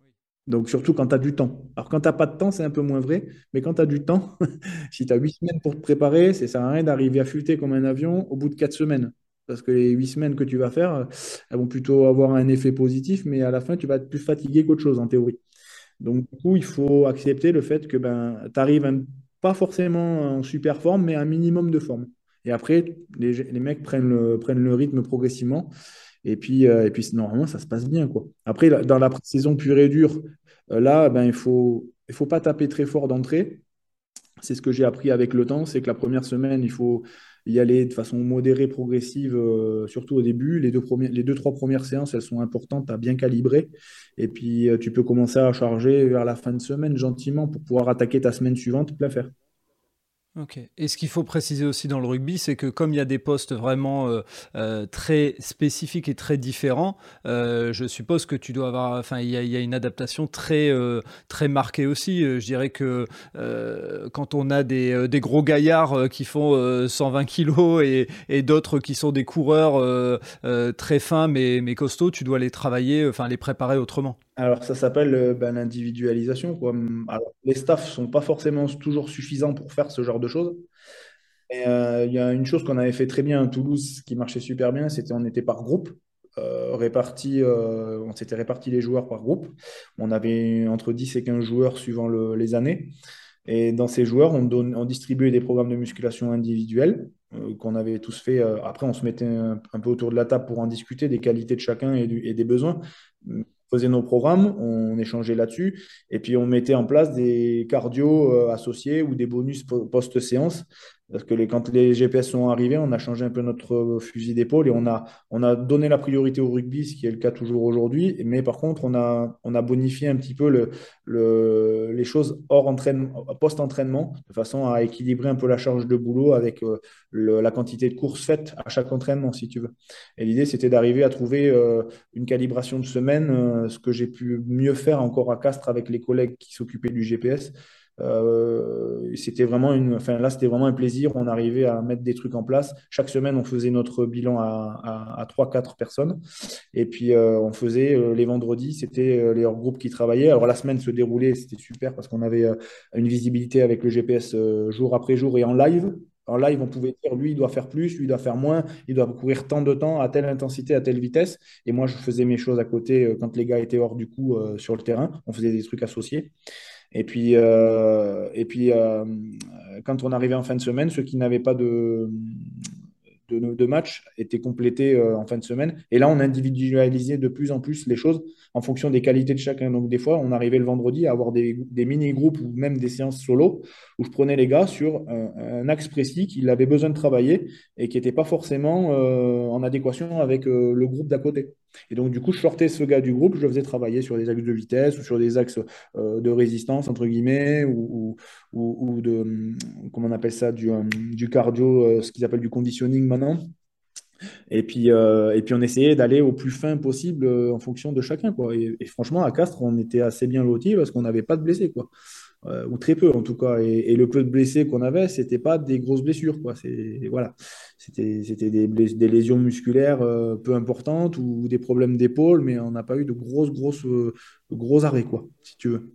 Donc, surtout quand tu as du temps. Alors, quand tu n'as pas de temps, c'est un peu moins vrai. Mais quand tu as du temps, si tu as huit semaines pour te préparer, ça ne sert à rien d'arriver à affûter comme un avion au bout de quatre semaines parce que les huit semaines que tu vas faire, euh, elles vont plutôt avoir un effet positif, mais à la fin, tu vas être plus fatigué qu'autre chose en théorie. Donc, du coup, il faut accepter le fait que ben, tu arrives pas forcément en super forme, mais un minimum de forme. Et après, les, mecs prennent le, prennent le rythme progressivement. Et puis, euh, et puis normalement, ça se passe bien. Quoi. Après, dans la saison pure et dure, euh, là, ben, il ne faut, il faut pas taper très fort d'entrée. C'est ce que j'ai appris avec le temps, c'est que la première semaine, il faut, y aller de façon modérée, progressive, euh, surtout au début. Les deux, premières, les deux, trois premières séances, elles sont importantes à bien calibrer. Et puis, euh, tu peux commencer à charger vers la fin de semaine gentiment pour pouvoir attaquer ta semaine suivante, plein faire. Ok. Et ce qu'il faut préciser aussi dans le rugby, c'est que comme il y a des postes vraiment euh, euh, très spécifiques et très différents, euh, je suppose que tu dois avoir, enfin, il y, a une adaptation très très marquée aussi. Je dirais que quand on a des, gros gaillards qui font 120 kilos et, et d'autres qui sont des coureurs très fins mais, mais costauds, tu dois les travailler, enfin les préparer autrement. Alors, ça s'appelle euh, ben, l'individualisation. Quoi. les staffs ne sont pas forcément toujours suffisants pour faire ce genre de choses. Euh, il y a une chose qu'on avait fait très bien à Toulouse qui marchait super bien, c'était on était par groupe. Euh, on s'était répartis les joueurs par groupe. On avait entre 10 et 15 joueurs suivant les années. Et dans ces joueurs, on, on distribuait des programmes de musculation individuels qu'on avait tous fait. après, on se mettait un, peu autour de la table pour en discuter des qualités de chacun et des besoins faisait nos programmes, on échangeait là-dessus, et puis on mettait en place des cardio euh, associés ou des bonus post-séance parce que quand les GPS sont arrivés, on a changé un peu notre fusil d'épaule et on a, on a donné la priorité au rugby, ce qui est le cas toujours aujourd'hui. Mais par contre, on a, on a bonifié un petit peu le, le, les choses hors entraînement, post-entraînement, de façon à équilibrer un peu la charge de boulot avec euh, la quantité de courses faites à chaque entraînement, si tu veux. Et l'idée, c'était d'arriver à trouver euh, une calibration de semaine, euh, ce que j'ai pu mieux faire encore à Castres avec les collègues qui s'occupaient du GPS euh, c'était vraiment une, enfin là, c'était vraiment un plaisir. On arrivait à mettre des trucs en place. Chaque semaine, on faisait notre bilan à, à, 3-4 personnes. Et puis, euh, on faisait euh, les vendredis, c'était les hors groupes qui travaillaient. Alors, la semaine se déroulait, c'était super parce qu'on avait une visibilité avec le GPS jour après jour et en live. En live, on pouvait dire lui, il doit faire plus, lui, il doit faire moins, il doit courir tant de temps, à telle intensité, à telle vitesse. Et moi, je faisais mes choses à côté quand les gars étaient hors du coup sur le terrain. On faisait des trucs associés. Et puis, euh, puis euh, quand on arrivait en fin de semaine, ceux qui n'avaient pas de, matchs étaient complétés euh, en fin de semaine. Et là, on individualisait de plus en plus les choses en fonction des qualités de chacun. Donc, des fois, on arrivait le vendredi à avoir des, mini-groupes ou même des séances solo où je prenais les gars sur un, axe précis qu'ils avaient besoin de travailler et qui n'était pas forcément euh, en adéquation avec le groupe d'à côté. Et donc, du coup, je sortais ce gars du groupe, je le faisais travailler sur des axes de vitesse ou sur des axes euh, de résistance, entre guillemets, ou, ou, de, hum, comment on appelle ça, du, hum, cardio, euh, ce qu'ils appellent du conditioning maintenant. Et puis, euh, et puis on essayait d'aller au plus fin possible en fonction de chacun. Quoi. Et, et, franchement, à Castres, on était assez bien lotis parce qu'on n'avait pas de blessés. Quoi. Euh, ou très peu en tout cas. Et, le peu de blessés qu'on avait, c'était pas des grosses blessures, quoi. C'est voilà, c'était c'était des, des, lésions musculaires euh, peu importantes ou des problèmes d'épaule, mais on n'a pas eu de grosses grosses euh, gros arrêts, quoi, si tu veux.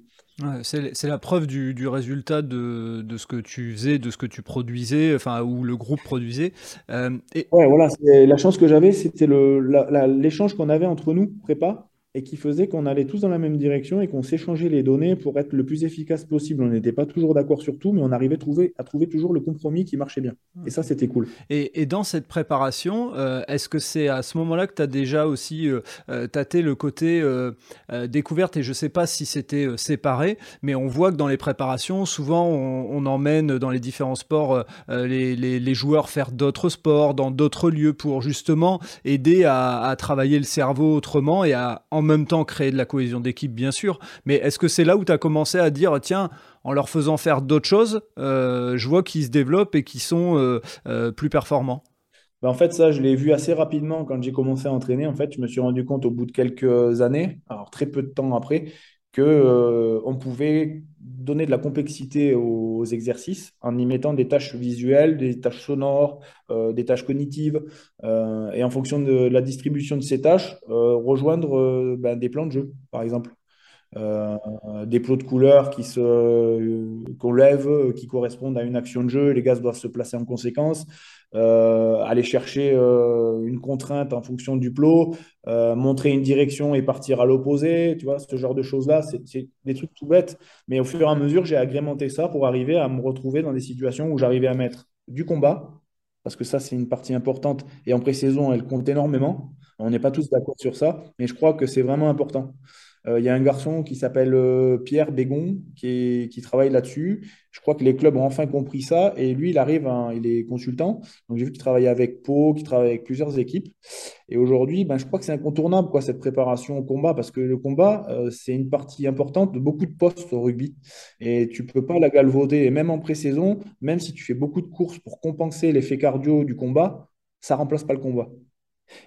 c'est la preuve du, du résultat de, de, ce que tu faisais, de ce que tu produisais, enfin, ou le groupe produisait. et... Ouais, voilà, la chance que j'avais, c'était l'échange qu'on avait entre nous, prépa, et qui faisait qu'on allait tous dans la même direction et qu'on s'échangeait les données pour être le plus efficace possible. On n'était pas toujours d'accord sur tout, mais on arrivait à trouver, toujours le compromis qui marchait bien. Et ça, c'était cool. Et, dans cette préparation, euh, est-ce que c'est à ce moment-là que tu as déjà aussi euh, euh, tâté le côté découverte? Et je ne sais pas si c'était séparé, mais on voit que dans les préparations, souvent, on, emmène dans les différents sports les, joueurs faire d'autres sports, dans d'autres lieux, pour justement aider à, à, travailler le cerveau autrement et à en même temps créer de la cohésion d'équipe, bien sûr. Mais est-ce que c'est là où tu as commencé à dire, tiens, en leur faisant faire d'autres choses, euh, je vois qu'ils se développent et qu'ils sont euh, euh, plus performants? Ben, en fait, ça, je l'ai vu assez rapidement quand j'ai commencé à entraîner. En fait, je me suis rendu compte au bout de quelques années, alors très peu de temps après, que on pouvait donner de la complexité aux exercices en y mettant des tâches visuelles, des tâches sonores, euh, des tâches cognitives, euh, et en fonction de la distribution de ces tâches, euh, rejoindre ben, des plans de jeu, par exemple. des plots de couleurs qu'on lève, qui correspondent à une action de jeu, les gaz doivent se placer en conséquence. Euh, aller chercher euh, une contrainte en fonction du plot, euh, montrer une direction et partir à l'opposé, tu vois, ce genre de choses-là, c'est des trucs tout bêtes. Mais au fur et à mesure, j'ai agrémenté ça pour arriver à me retrouver dans des situations où j'arrivais à mettre du combat, parce que ça, c'est une partie importante. Et en pré-saison, elle compte énormément. On n'est pas tous d'accord sur ça, mais je crois que c'est vraiment important. Euh, il y a un garçon qui s'appelle euh, Pierre Bégon qui, travaille là-dessus. Je crois que les clubs ont enfin compris ça et lui, il arrive, il est consultant. Donc j'ai vu qu'il travaille avec Pau, qu'il travaille avec plusieurs équipes. Et aujourd'hui, ben, je crois que c'est incontournable quoi, cette préparation au combat parce que le combat, euh, c'est une partie importante de beaucoup de postes au rugby. Et tu peux pas la galvauder. Et même en pré-saison, même si tu fais beaucoup de courses pour compenser l'effet cardio du combat, ça remplace pas le combat.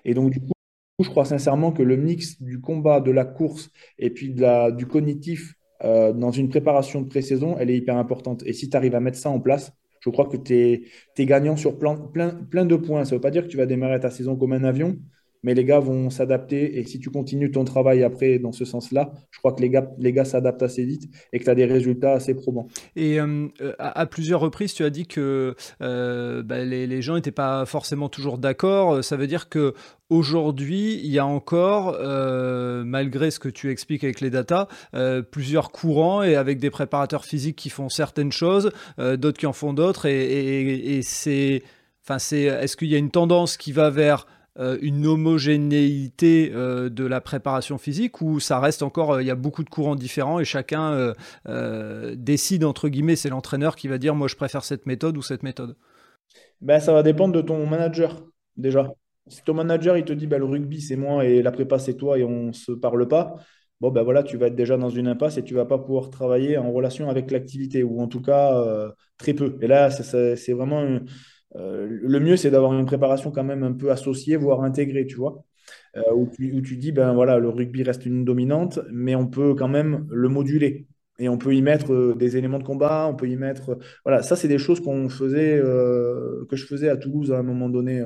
Et donc, du coup, je crois sincèrement que le mix du combat, de la course et puis du cognitif euh, dans une préparation de pré-saison, elle est hyper importante. Et si tu arrives à mettre ça en place, je crois que tu es, gagnant sur plein, plein, plein de points. Ça ne veut pas dire que tu vas démarrer ta saison comme un avion, mais les gars vont s'adapter. Et si tu continues ton travail après dans ce sens-là, je crois que les gars, les gars s'adaptent assez vite et que tu as des résultats assez probants. Et euh, à, plusieurs reprises, tu as dit que euh, bah, les, gens n'étaient pas forcément toujours d'accord. Ça veut dire que Aujourd'hui, il y a encore, euh, malgré ce que tu expliques avec les datas, plusieurs courants et avec des préparateurs physiques qui font certaines choses, d'autres qui en font d'autres. Et c'est, enfin, c'est, est-ce qu'il y a une tendance qui va vers euh, une homogénéité euh, de la préparation physique ou ça reste encore, euh, il y a beaucoup de courants différents et chacun décide, entre guillemets, c'est l'entraîneur qui va dire moi je préfère cette méthode ou cette méthode? Ben, Ça va dépendre de ton manager déjà. Si ton manager il te dit ben, le rugby c'est moi et la prépa c'est toi et on ne se parle pas, bon ben voilà, tu vas être déjà dans une impasse et tu vas pas pouvoir travailler en relation avec l'activité ou en tout cas très peu. Et là, c'est vraiment euh, le mieux, c'est d'avoir une préparation quand même un peu associée, voire intégrée, tu vois. Euh, où, tu, dis, ben voilà, le rugby reste une dominante, mais on peut quand même le moduler. Et on peut y mettre euh, des éléments de combat, on peut y mettre. voilà, ça, c'est des choses qu'on faisait, que je faisais à Toulouse à un moment donné,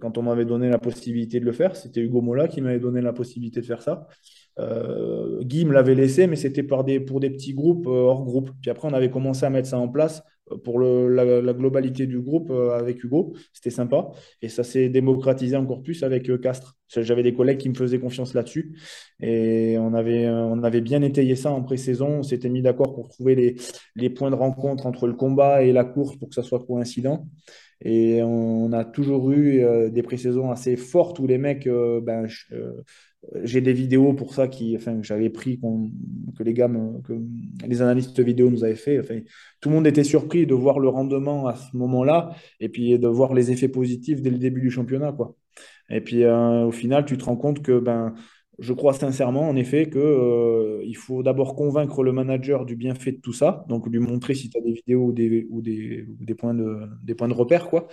quand on m'avait donné la possibilité de le faire. C'était Hugo Mola qui m'avait donné la possibilité de faire ça. Guy me l'avait laissé, mais c'était pour des, pour des petits groupes hors groupe. Puis après, on avait commencé à mettre ça en place pour la, globalité du groupe euh, avec Hugo. C'était sympa. Et ça s'est démocratisé encore plus avec euh, Castres. J'avais des collègues qui me faisaient confiance là-dessus. Et on avait, euh, on avait bien étayé ça en pré-saison. On s'était mis d'accord pour trouver les, les, points de rencontre entre le combat et la course pour que ça soit coïncident. Et on a toujours eu des pré-saisons assez fortes où les mecs, ben, j'ai des vidéos pour ça qui, enfin, que j'avais pris, que les gars, que les analystes vidéo nous avaient fait. Enfin, tout le monde était surpris de voir le rendement à ce moment-là et puis de voir les effets positifs dès le début du championnat, quoi. Et puis euh, au final, tu te rends compte que ben je crois sincèrement, en effet, qu'il euh, faut d'abord convaincre le manager du bienfait de tout ça, donc lui montrer si tu as des vidéos ou des points de repère. Quoi.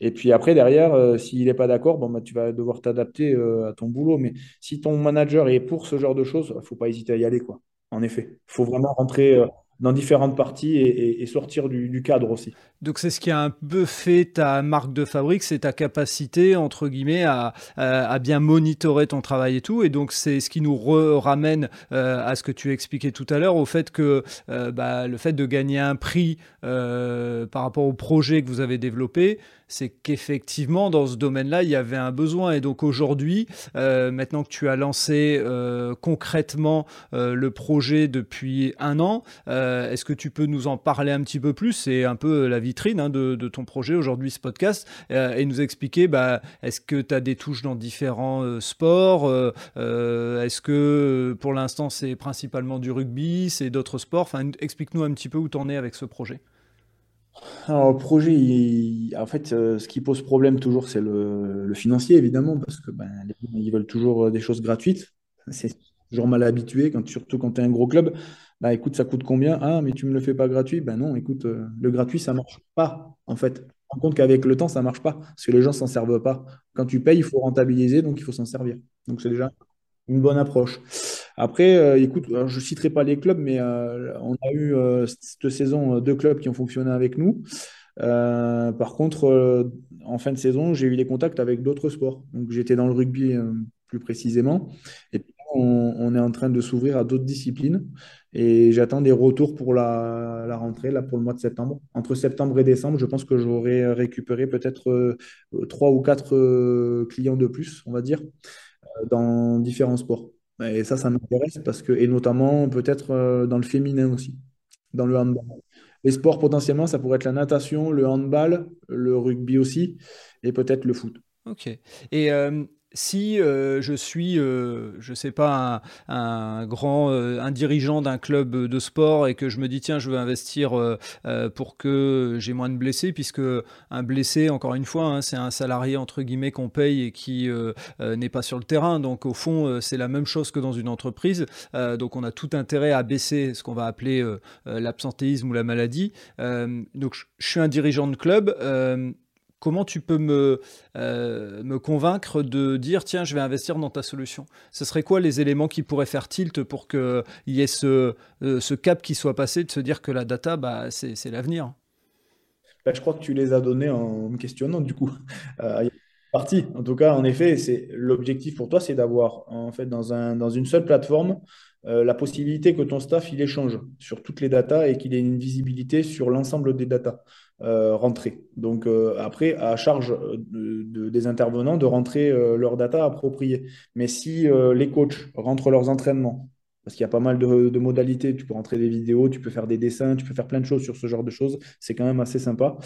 Et puis après, derrière, euh, s'il n'est pas d'accord, bon, bah, tu vas devoir t'adapter euh, à ton boulot. Mais si ton manager est pour ce genre de choses, il ne faut pas hésiter à y aller. Quoi. En effet, il faut vraiment rentrer dans différentes parties et, sortir du, cadre aussi. Donc c'est ce qui a un peu fait ta marque de fabrique, c'est ta capacité, entre guillemets, à, bien monitorer ton travail et tout. Et donc c'est ce qui nous ramène euh, à ce que tu expliquais tout à l'heure, au fait que euh, bah, le fait de gagner un prix euh, par rapport au projet que vous avez développé, c'est qu'effectivement, dans ce domaine-là, il y avait un besoin. Et donc aujourd'hui, euh, maintenant que tu as lancé euh, concrètement euh, le projet depuis un an, est-ce que tu peux nous en parler un petit peu plus? C'est un peu la vitrine hein, de, ton projet aujourd'hui, ce podcast, et nous expliquer, bah, est-ce que tu as des touches dans différents sports Est-ce que pour l'instant, c'est principalement du rugby, c'est d'autres sports? Enfin, explique-nous un petit peu où tu en es avec ce projet. Alors, projet, en fait, euh, ce qui pose problème toujours, c'est le, financier, évidemment, parce que ben, ils veulent toujours euh, des choses gratuites. C'est toujours mal habitué, surtout quand tu es un gros club. Bah, écoute, ça coûte combien? Ah, mais tu me le fais pas gratuit? Ben non, écoute, euh, le gratuit, ça marche pas, en fait. On rend compte qu'avec le temps, ça marche pas, parce que les gens s'en servent pas. Quand tu payes, il faut rentabiliser, donc il faut s'en servir. Donc, c'est déjà une bonne approche. Après, euh, écoute, je ne citerai pas les clubs, mais euh, on a eu euh, cette saison deux clubs qui ont fonctionné avec nous. par contre, en fin de saison, j'ai eu des contacts avec d'autres sports. Donc, j'étais dans le rugby plus précisément. Et puis, on, est en train de s'ouvrir à d'autres disciplines. Et j'attends des retours pour la, la, rentrée, là, pour le mois de septembre. Entre septembre et décembre, je pense que j'aurai récupéré peut-être trois ou quatre clients de plus, on va dire, dans différents sports. Et ça, ça m'intéresse parce que, et notamment peut-être euh, dans le féminin aussi, dans le handball. Les sports potentiellement, ça pourrait être la natation, le handball, le rugby aussi, et peut-être le foot. Ok. Euh, si euh, je suis, euh, je sais pas, un, grand, euh, un dirigeant d'un club de sport et que je me dis tiens, je veux investir pour que j'ai moins de blessés, puisque un blessé, encore une fois, hein, c'est un salarié entre guillemets qu'on paye et qui n'est pas sur le terrain. Donc au fond, c'est la même chose que dans une entreprise. donc on a tout intérêt à baisser ce qu'on va appeler l'absentéisme ou la maladie. donc je suis un dirigeant de club comment tu peux me, euh, me convaincre de dire tiens, je vais investir dans ta solution? Ce serait quoi les éléments qui pourraient faire tilt pour qu'il y ait ce, euh, ce, cap qui soit passé de se dire que la data, bah, c'est l'avenir? Bah, Je crois que tu les as donnés en me questionnant du coup. Euh. En tout cas, en effet, c'est l'objectif pour toi, c'est d'avoir en fait dans, un, dans une seule plateforme la possibilité que ton staff il échange sur toutes les datas et qu'il ait une visibilité sur l'ensemble des datas euh, rentrées. Donc euh, après, à charge des intervenants de rentrer leurs datas appropriées. Mais si les coachs rentrent leurs entraînements, parce qu'il y a pas mal de, modalités. Tu peux rentrer des vidéos, tu peux faire des dessins, tu peux faire plein de choses sur ce genre de choses. C'est quand même assez sympa.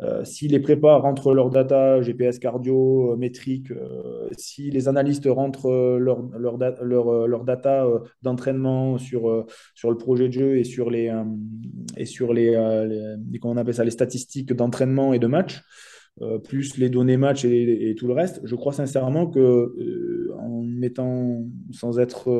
Euh, si les prépas rentrent leur data, GPS cardio, euh, métrique, euh, si les analystes rentrent leur, leur, data d'entraînement sur, sur le projet de jeu et sur les, et sur les, appelle ça, les statistiques d'entraînement et de match, plus les données match et, et, tout le reste, je crois sincèrement que en étant sans être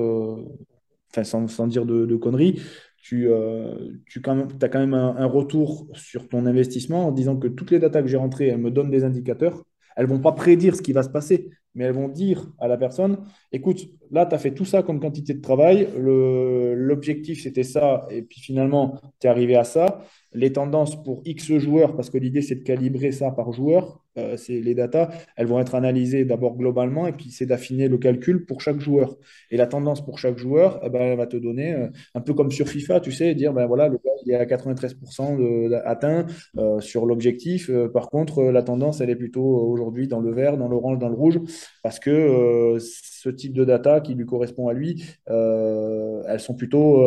sans, sans, dire de, conneries, tu, euh, tu quand même, as quand même un, retour sur ton investissement en disant que toutes les datas que j'ai rentrées, elles me donnent des indicateurs. elles vont pas prédire ce qui va se passer, mais elles vont dire à la personne, écoute, là, tu as fait tout ça comme quantité de travail, l'objectif c'était ça, et puis finalement, tu es arrivé à ça. Les tendances pour X joueurs, parce que l'idée c'est de calibrer ça par joueur, euh, les datas, elles vont être analysées d'abord globalement, et puis c'est d'affiner le calcul pour chaque joueur. Et la tendance pour chaque joueur, ben, elle va te donner, euh, un peu comme sur FIFA, tu sais, dire, ben voilà, le gars, il est à 93% de, atteint euh, sur l'objectif. par contre, la tendance, elle est plutôt aujourd'hui dans le vert, dans l'orange, dans le rouge, parce que ce type de data qui lui correspond à lui, elles sont plutôt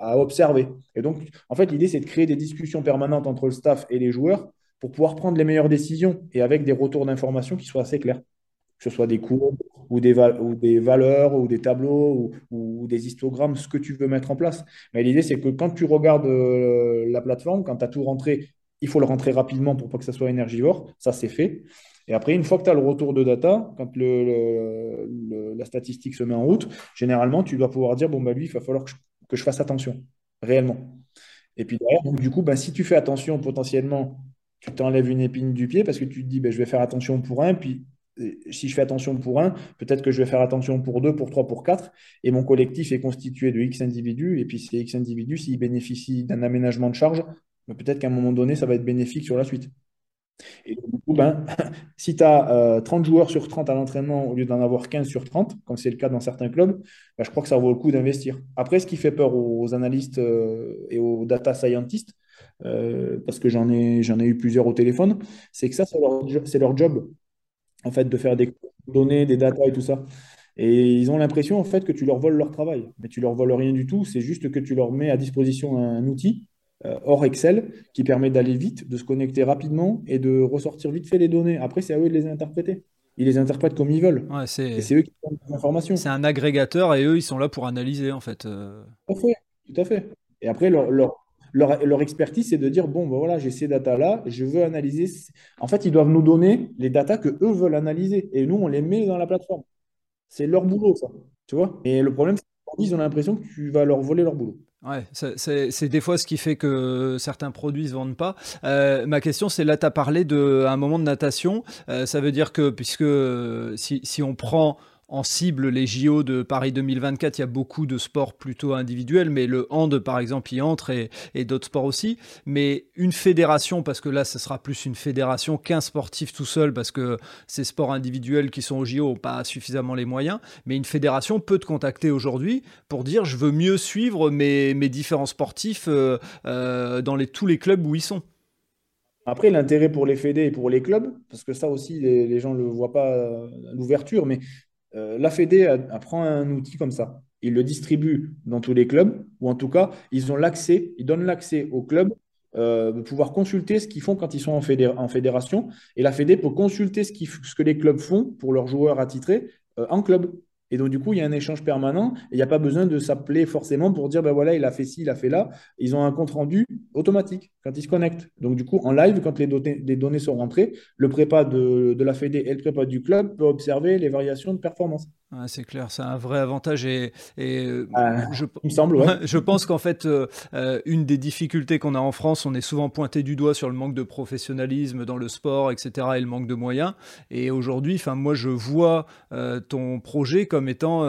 à observer. Et donc, en fait, l'idée, c'est de créer des discussions permanentes entre le staff et les joueurs pour pouvoir prendre les meilleures décisions et avec des retours d'informations qui soient assez clairs. Que ce soit des courbes ou des, valeurs ou des tableaux ou, des histogrammes, ce que tu veux mettre en place. Mais l'idée, c'est que quand tu regardes euh, la plateforme, quand tu as tout rentré, il faut le rentrer rapidement pour pas que ça soit énergivore. Ça, c'est fait. Et après, une fois que tu as le retour de data, quand la statistique se met en route, généralement, tu dois pouvoir dire, bon, bah, lui, il va falloir que je, que je fasse attention, réellement. Et puis derrière, du coup, bah, si tu fais attention potentiellement tu t'enlèves une épine du pied parce que tu te dis, ben, je vais faire attention pour un, puis si je fais attention pour un, peut-être que je vais faire attention pour deux, pour trois, pour quatre, et mon collectif est constitué de X individus, et puis ces X individus, s'ils bénéficient d'un aménagement de charge, ben, peut-être qu'à un moment donné, ça va être bénéfique sur la suite. Et du coup, ben, si tu as 30 joueurs sur 30 à l'entraînement au lieu d'en avoir 15 sur 30, comme c'est le cas dans certains clubs, ben, je crois que ça vaut le coup d'investir. Après, ce qui fait peur aux analystes euh, et aux data scientists, euh, parce que j'en ai, j'en ai eu plusieurs au téléphone, c'est que ça, c'est leur, job, en fait, de faire des données, des data et tout ça. Et ils ont l'impression, en fait, que tu leur voles leur travail. Mais tu leur voles rien du tout, c'est juste que tu leur mets à disposition un outil euh, hors Excel qui permet d'aller vite, de se connecter rapidement et de ressortir vite fait les données. Après, c'est à eux de les interpréter. Ils les interprètent comme ils veulent. c'est... Eux qui donnent les informations. C'est un agrégateur et eux, ils sont là pour analyser, en fait. Euh. Tout à fait. Tout à fait. Et après, leur, leur, leur, expertise, c'est de dire, bon, ben voilà, j'ai ces datas-là, je veux analyser. En fait, ils doivent nous donner les datas que eux veulent analyser. Et nous, on les met dans la plateforme. C'est leur boulot, ça. Tu vois? Et le problème, c'est qu'ils ont l'impression que tu vas leur voler leur boulot. Ouais, c'est des fois ce qui fait que certains produits ne se vendent pas. Euh, ma question, c'est là, tu as parlé d'un moment de natation. Euh, ça veut dire que, puisque si, si on prend en cible les JO de Paris 2024, il y a beaucoup de sports plutôt individuels, mais le hand, par exemple, y entre et, d'autres sports aussi. Mais une fédération, parce que là, ce sera plus une fédération qu'un sportif tout seul, parce que ces sports individuels qui sont aux JO n'ont pas suffisamment les moyens. Mais une fédération peut te contacter aujourd'hui pour dire je veux mieux suivre mes, différents sportifs euh, euh, dans tous les clubs où ils sont. Après, l'intérêt pour les fédés et pour les clubs, parce que ça aussi, les, gens ne le voient pas à l'ouverture, mais euh, la Fédé apprend un outil comme ça. Ils le distribuent dans tous les clubs, ou en tout cas, ils ont l'accès, ils donnent l'accès aux clubs euh, de pouvoir consulter ce qu'ils font quand ils sont en, fédération. Et la Fédé peut consulter ce, ce, que les clubs font pour leurs joueurs attitrés euh, en club. Et donc, du coup, il y a un échange permanent il n'y a pas besoin de s'appeler forcément pour dire, ben voilà, il a fait ci, il a fait là. Ils ont un compte rendu automatique quand ils se connectent. Donc, du coup, en live, quand les, données, sont rentrées, le prépa de, la Fédé et le prépa du club peut observer les variations de performance c'est clair, c'est un vrai avantage et, euh, je, me semble, je pense qu'en fait, euh, euh, une des difficultés qu'on a en France, on est souvent pointé du doigt sur le manque de professionnalisme dans le sport, etc., et le manque de moyens. Et aujourd'hui, moi, je vois ton projet comme étant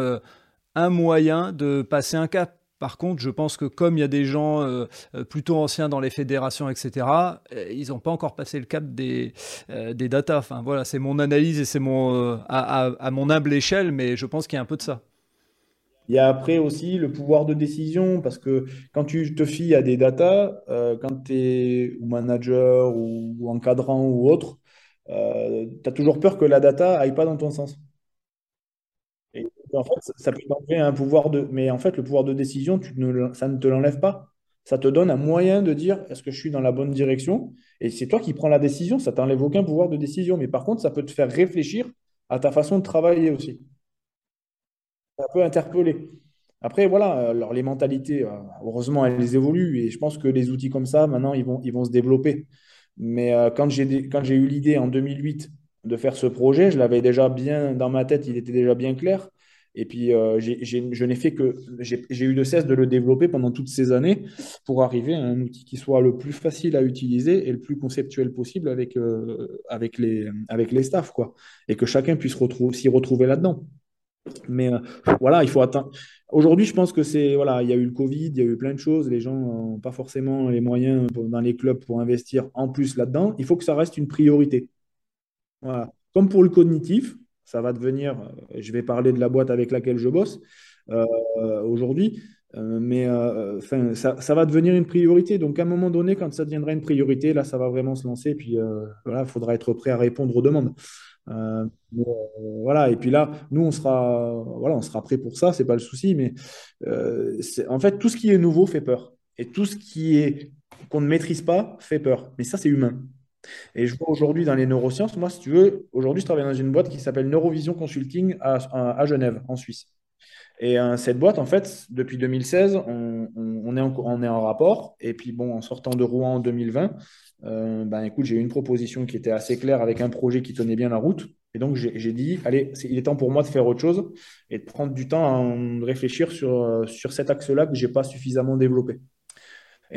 un moyen de passer un cap par contre, je pense que comme il y a des gens euh, euh, plutôt anciens dans les fédérations, etc., euh, ils n'ont pas encore passé le cap des, des datas. Voilà, c'est mon analyse et c'est à, mon humble échelle, mais je pense qu'il y a un peu de ça. Il y a après aussi le pouvoir de décision, parce que quand tu te fies à des datas, quand tu es manager ou, encadrant ou autre, tu as toujours peur que la data aille pas dans ton sens en fait, ça peut donner un pouvoir de. Mais en fait, le pouvoir de décision, ça ne te l'enlève pas. Ça te donne un moyen de dire est-ce que je suis dans la bonne direction? Et c'est toi qui prends la décision. Ça t'enlève aucun pouvoir de décision. Mais par contre, ça peut te faire réfléchir à ta façon de travailler aussi. Ça peut interpeller. Après, voilà, alors les mentalités, euh, heureusement, elles évoluent. Et je pense que les outils comme ça, maintenant, ils vont, ils vont se développer. Mais euh, quand j'ai eu l'idée en 2008 de faire ce projet, je l'avais déjà bien dans ma tête, il était déjà bien clair. Et puis, euh, je n'ai fait que, j'ai eu de cesse de le développer pendant toutes ces années pour arriver à un outil qui soit le plus facile à utiliser et le plus conceptuel possible avec, euh, avec, les, avec les staffs, quoi. Et que chacun puisse s'y retrouver là-dedans. Mais euh, voilà, il faut attendre. Aujourd'hui, je pense que c'est voilà, il y a eu le Covid, il y a eu plein de choses. Les gens n'ont pas forcément les moyens dans les clubs pour investir en plus là-dedans. Il faut que ça reste une priorité. Voilà. Comme pour le cognitif, ça va devenir. Euh, je vais parler de la boîte avec laquelle je bosse euh, aujourd'hui, mais enfin, ça, va devenir une priorité. Donc, à un moment donné, quand ça deviendra une priorité, là, ça va vraiment se lancer. Puis voilà, il faudra être prêt à répondre aux demandes. Euh, euh, voilà, et puis là, nous, on sera, voilà, on sera prêt pour ça, c'est pas le souci, mais euh, en fait, tout ce qui est nouveau fait peur. Et tout ce qui est qu'on ne maîtrise pas fait peur. Mais ça, c'est humain. Et je vois aujourd'hui dans les neurosciences, moi, si tu veux, aujourd'hui, je travaille dans une boîte qui s'appelle Neurovision Consulting à, Genève, en Suisse. Et cette boîte, en fait, depuis 2016, on, on, est en, on, est en, rapport. Et puis, bon, en sortant de Rouen en 2020, euh, ben écoute, j'ai eu une proposition qui était assez claire avec un projet qui tenait bien la route. Et donc, j'ai dit, allez, il est temps pour moi de faire autre chose et de prendre du temps à réfléchir sur, euh, sur cet axe-là que je n'ai pas suffisamment développé.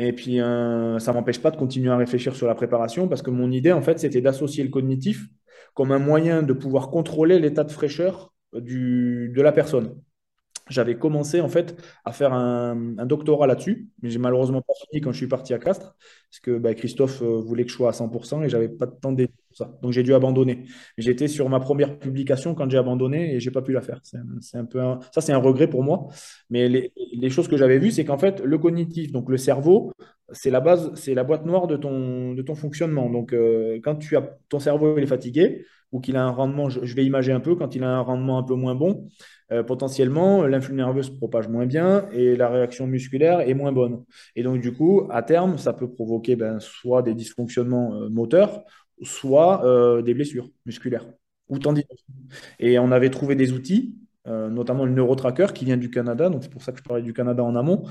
Et puis, euh, ça ne m'empêche pas de continuer à réfléchir sur la préparation parce que mon idée, en fait, c'était d'associer le cognitif comme un moyen de pouvoir contrôler l'état de fraîcheur du, de la personne j'avais commencé en fait à faire un, doctorat là-dessus, mais j'ai malheureusement pas fini quand je suis parti à Castres, parce que bah, Christophe euh, voulait que je sois à 100% et j'avais pas de temps d'étudier pour ça. Donc j'ai dû abandonner. J'étais sur ma première publication quand j'ai abandonné et j'ai pas pu la faire. C'est un, peu ça, c'est un regret pour moi. Mais les, choses que j'avais vues, c'est qu'en fait, le cognitif, donc le cerveau, c'est la base, c'est la boîte noire de ton, de ton fonctionnement. Donc euh, quand tu as ton cerveau est fatigué ou qu'il a un rendement, je, vais imager un peu, quand il a un rendement un peu moins bon, euh, potentiellement, l'influx nerveux se propage moins bien et la réaction musculaire est moins bonne. Et donc, du coup, à terme, ça peut provoquer ben, soit des dysfonctionnements euh, moteurs, soit des blessures musculaires ou tendineuses. Et on avait trouvé des outils, notamment le neurotracker qui vient du Canada, donc c'est pour ça que je parlais du Canada en amont,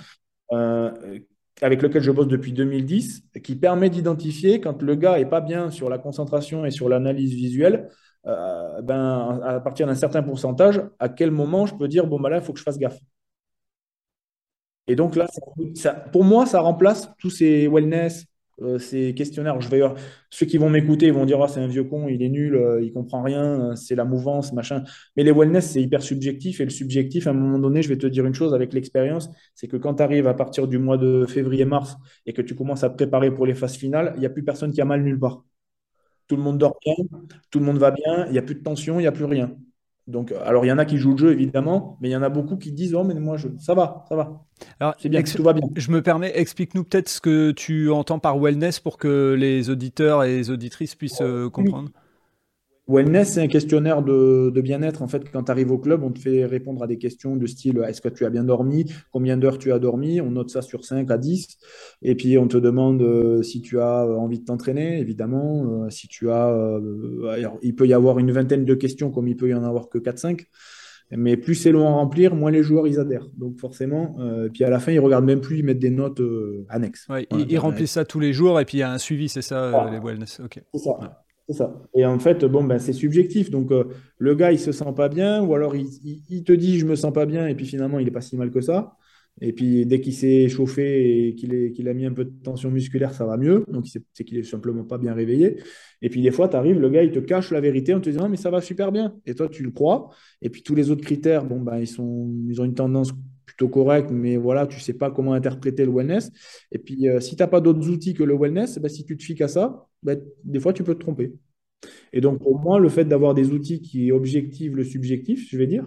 avec lequel je bosse depuis 2010, qui permet d'identifier quand le gars n'est pas bien sur la concentration et sur l'analyse visuelle, euh, ben, à partir d'un certain pourcentage, à quel moment je peux dire, bon, ben là, il faut que je fasse gaffe. Et donc là, pour moi, ça remplace tous ces wellness, euh, ces questionnaires. Je vais, ceux qui vont m'écouter vont dire, ah, c'est un vieux con, il est nul, euh, il comprend rien, c'est la mouvance, machin. Mais les wellness, c'est hyper subjectif. Et le subjectif, à un moment donné, je vais te dire une chose avec l'expérience, c'est que quand tu arrives à partir du mois de février-mars et que tu commences à te préparer pour les phases finales, il n'y a plus personne qui a mal nulle part tout le monde dort bien, tout le monde va bien, il n'y a plus de tension, il n'y a plus rien. Donc, alors il y en a qui jouent le jeu évidemment, mais il y en a beaucoup qui disent oh mais moi je... ça va, ça va. Alors c'est bien, tout va bien. Je me permets, explique-nous peut-être ce que tu entends par wellness pour que les auditeurs et les auditrices puissent euh, comprendre. Wellness, c'est un questionnaire de, bien-être. En fait, quand tu arrives au club, on te fait répondre à des questions de style est-ce que tu as bien dormi? Combien d'heures tu as dormi? On note ça sur 5 à 10. Et puis, on te demande euh, si tu as euh, envie de t'entraîner, évidemment. Euh, si tu as. il peut y avoir une vingtaine de questions, comme il peut y en avoir que 4-5. Mais plus c'est long à remplir, moins les joueurs ils adhèrent. Donc forcément, puis à la fin, ils regardent même plus, ils mettent des notes annexes. ils, remplissent ça tous les jours et puis il y a un suivi, c'est ça, les wellness. Ok. C'est ça. C'est ça. Et en fait, bon, ben, c'est subjectif. Donc, euh, le gars, il se sent pas bien, ou alors il, te dit, je me sens pas bien, et puis finalement, il n'est pas si mal que ça. Et puis, dès qu'il s'est chauffé et qu'il a mis un peu de tension musculaire, ça va mieux. Donc, c'est qu'il est simplement pas bien réveillé. Et puis, des fois, tu arrives, le gars, il te cache la vérité en te disant, mais ça va super bien. Et toi, tu le crois. Et puis, tous les autres critères, bon, ben, ils, sont, ils ont une tendance plutôt correcte, mais voilà, tu sais pas comment interpréter le wellness. Et puis, euh, si tu n'as pas d'autres outils que le wellness, ben, si tu te fies à ça, ben, des fois, tu peux te tromper. Et donc, pour moi, le fait d'avoir des outils qui objectivent le subjectif, je vais dire,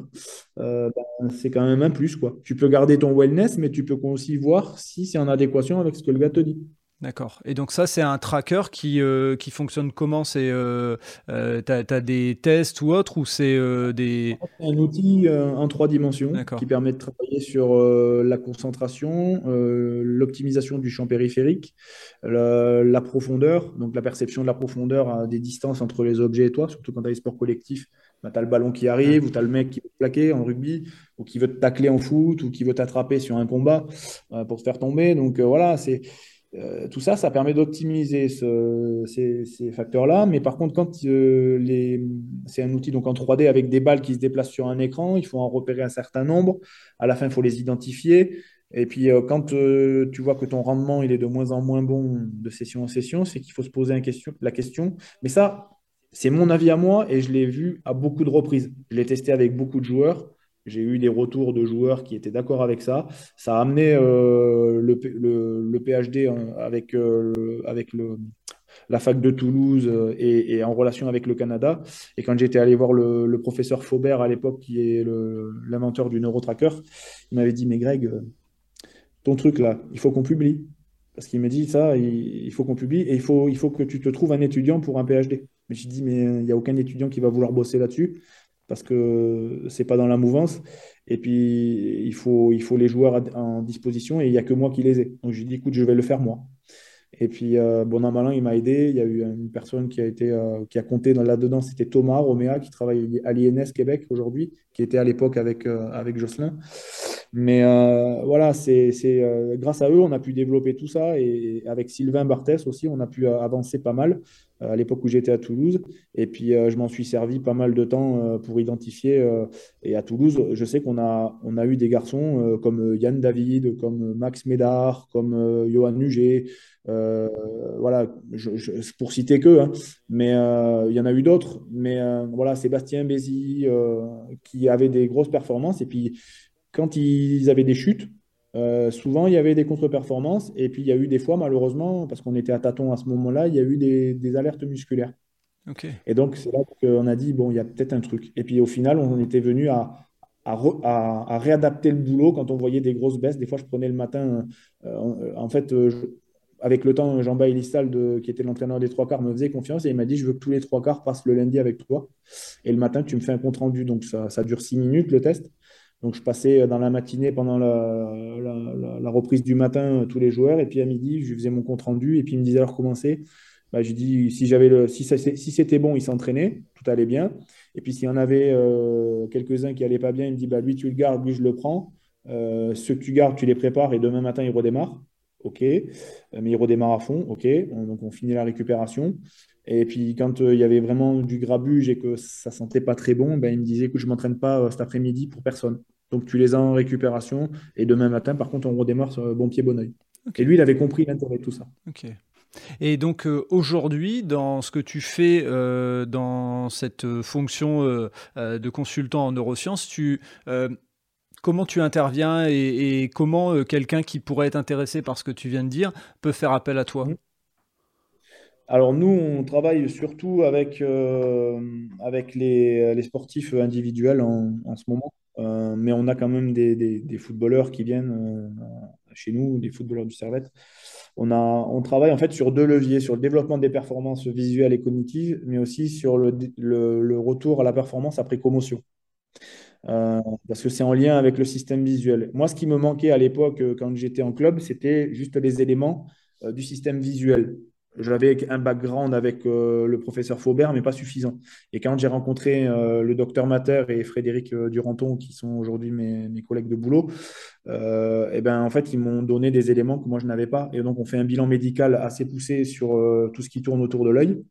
euh, ben, c'est quand même un plus. Quoi. Tu peux garder ton wellness, mais tu peux aussi voir si c'est en adéquation avec ce que le gars te dit. D'accord. Et donc ça, c'est un tracker qui, euh, qui fonctionne comment? C'est euh, euh tu as, des tests ou autre ou c'est des... Un outil en trois dimensions qui permet de travailler sur la concentration, l'optimisation du champ périphérique, la, profondeur, donc la perception de la profondeur à des distances entre les objets et toi, surtout quand tu as les sports collectifs. Bah, tu as le ballon qui arrive, ou tu as le mec qui veut te plaquer en rugby, ou qui veut te tacler en foot, ou qui veut t'attraper sur un combat pour te faire tomber. Donc voilà, c'est euh, tout ça, ça permet d'optimiser ces, facteurs-là. Mais par contre, quand euh, c'est un outil donc en 3D avec des balles qui se déplacent sur un écran, il faut en repérer un certain nombre. À la fin, il faut les identifier. Et puis, euh, quand tu vois que ton rendement il est de moins en moins bon de session en session, c'est qu'il faut se poser la question. Mais ça, c'est mon avis à moi et je l'ai vu à beaucoup de reprises. Je l'ai testé avec beaucoup de joueurs. J'ai eu des retours de joueurs qui étaient d'accord avec ça. Ça a amené euh, le, PhD avec, euh, avec la fac de Toulouse euh, et, en relation avec le Canada. Et quand j'étais allé voir le, professeur Faubert à l'époque, qui est l'inventeur du neurotracker, il m'avait dit Mais Greg, ton truc là, il faut qu'on publie. Parce qu'il m'a dit ça, il, faut qu'on publie et il faut, il faut que tu te trouves un étudiant pour un PhD. Mais j'ai dit Mais il n'y a aucun étudiant qui va vouloir bosser là-dessus parce que c'est pas dans la mouvance. Et puis, il faut, il faut les joueurs en disposition et il n'y a que moi qui les ai. Donc, j'ai dit, écoute, je vais le faire moi. Et puis, euh, bon an, malin, il m'a aidé. Il y a eu une personne qui a, été, euh, qui a compté là-dedans, c'était Thomas Roméa, qui travaille à l'INS Québec aujourd'hui, qui était à l'époque avec, euh, avec Jocelyn. Mais voilà, c'est grâce à eux, on a pu développer tout ça. Et avec Sylvain Barthès aussi, on a pu avancer pas mal à l'époque où j'étais à Toulouse. Et puis, je m'en suis servi pas mal de temps pour identifier. et à Toulouse, je sais qu'on a, on a eu des garçons comme Yann David, comme Max Médard, comme Johan Nuget. Euh, voilà, pour citer que, hein. mais euh, il y en a eu d'autres. Mais euh, voilà, Sébastien Bézi qui avait des grosses performances. Et puis, quand ils avaient des chutes, souvent il y avait des contre-performances. Et puis, il y a eu des fois, malheureusement, parce qu'on était à tâtons à ce moment-là, il y a eu des, alertes musculaires. Et donc, c'est là qu'on a dit, bon, il y a peut-être un truc. Et puis, au final, on était venu à, à, réadapter le boulot quand on voyait des grosses baisses. Des fois, je prenais le matin, en fait, avec le temps, Jean-Baptiste Listal, qui était l'entraîneur des trois quarts, me faisait confiance et il m'a dit Je veux que tous les trois quarts passent le lundi avec toi. Et le matin, tu me fais un compte rendu. Donc, ça, ça dure six minutes le test. Donc, je passais dans la matinée pendant la, reprise du matin tous les joueurs. Et puis à midi, je faisais mon compte rendu. Et puis il me disait alors comment c'est? Bah, Je dis si, j'avais si, c'était bon, il s'entraînait, tout allait bien. Et puis s'il y en avait euh, quelques-uns qui n'allaient pas bien, il me dit bah, lui, tu le gardes, lui, je le prends. Euh, ceux que tu gardes, tu les prépares et demain matin, ils redémarrent ok. Euh, mais il redémarre à fond, ok. donc on finit la récupération. Et puis quand euh, il y avait vraiment du grabuge et que ça sentait pas très bon, ben, il me disait que je m'entraîne pas euh, cet après-midi pour personne. Donc tu les as en récupération et demain matin, par contre, on redémarre sur bon pied, bon oeil. Et lui, il avait compris l'intérêt de tout ça. Ok. Et donc aujourd'hui, dans ce que tu fais dans cette fonction de consultant en neurosciences, tu comment tu interviens et, comment euh, quelqu'un qui pourrait être intéressé par ce que tu viens de dire peut faire appel à toi? Alors nous, on travaille surtout avec, euh, avec les, sportifs individuels en, ce moment, euh, mais on a quand même des, footballeurs qui viennent chez nous, des footballeurs du Servette. On, a, on travaille en fait sur deux leviers, sur le développement des performances visuelles et cognitives, mais aussi sur le, retour à la performance après commotion. Euh, parce que c'est en lien avec le système visuel. Moi, ce qui me manquait à l'époque, euh, quand j'étais en club, c'était juste les éléments euh, du système visuel. J'avais un background avec le professeur Faubert, mais pas suffisant. Et quand j'ai rencontré le docteur Mater et Frédéric Duranton, qui sont aujourd'hui mes, collègues de boulot, et eh ben, en fait, ils m'ont donné des éléments que moi, je n'avais pas. Et donc, on fait un bilan médical assez poussé sur tout ce qui tourne autour de l'œil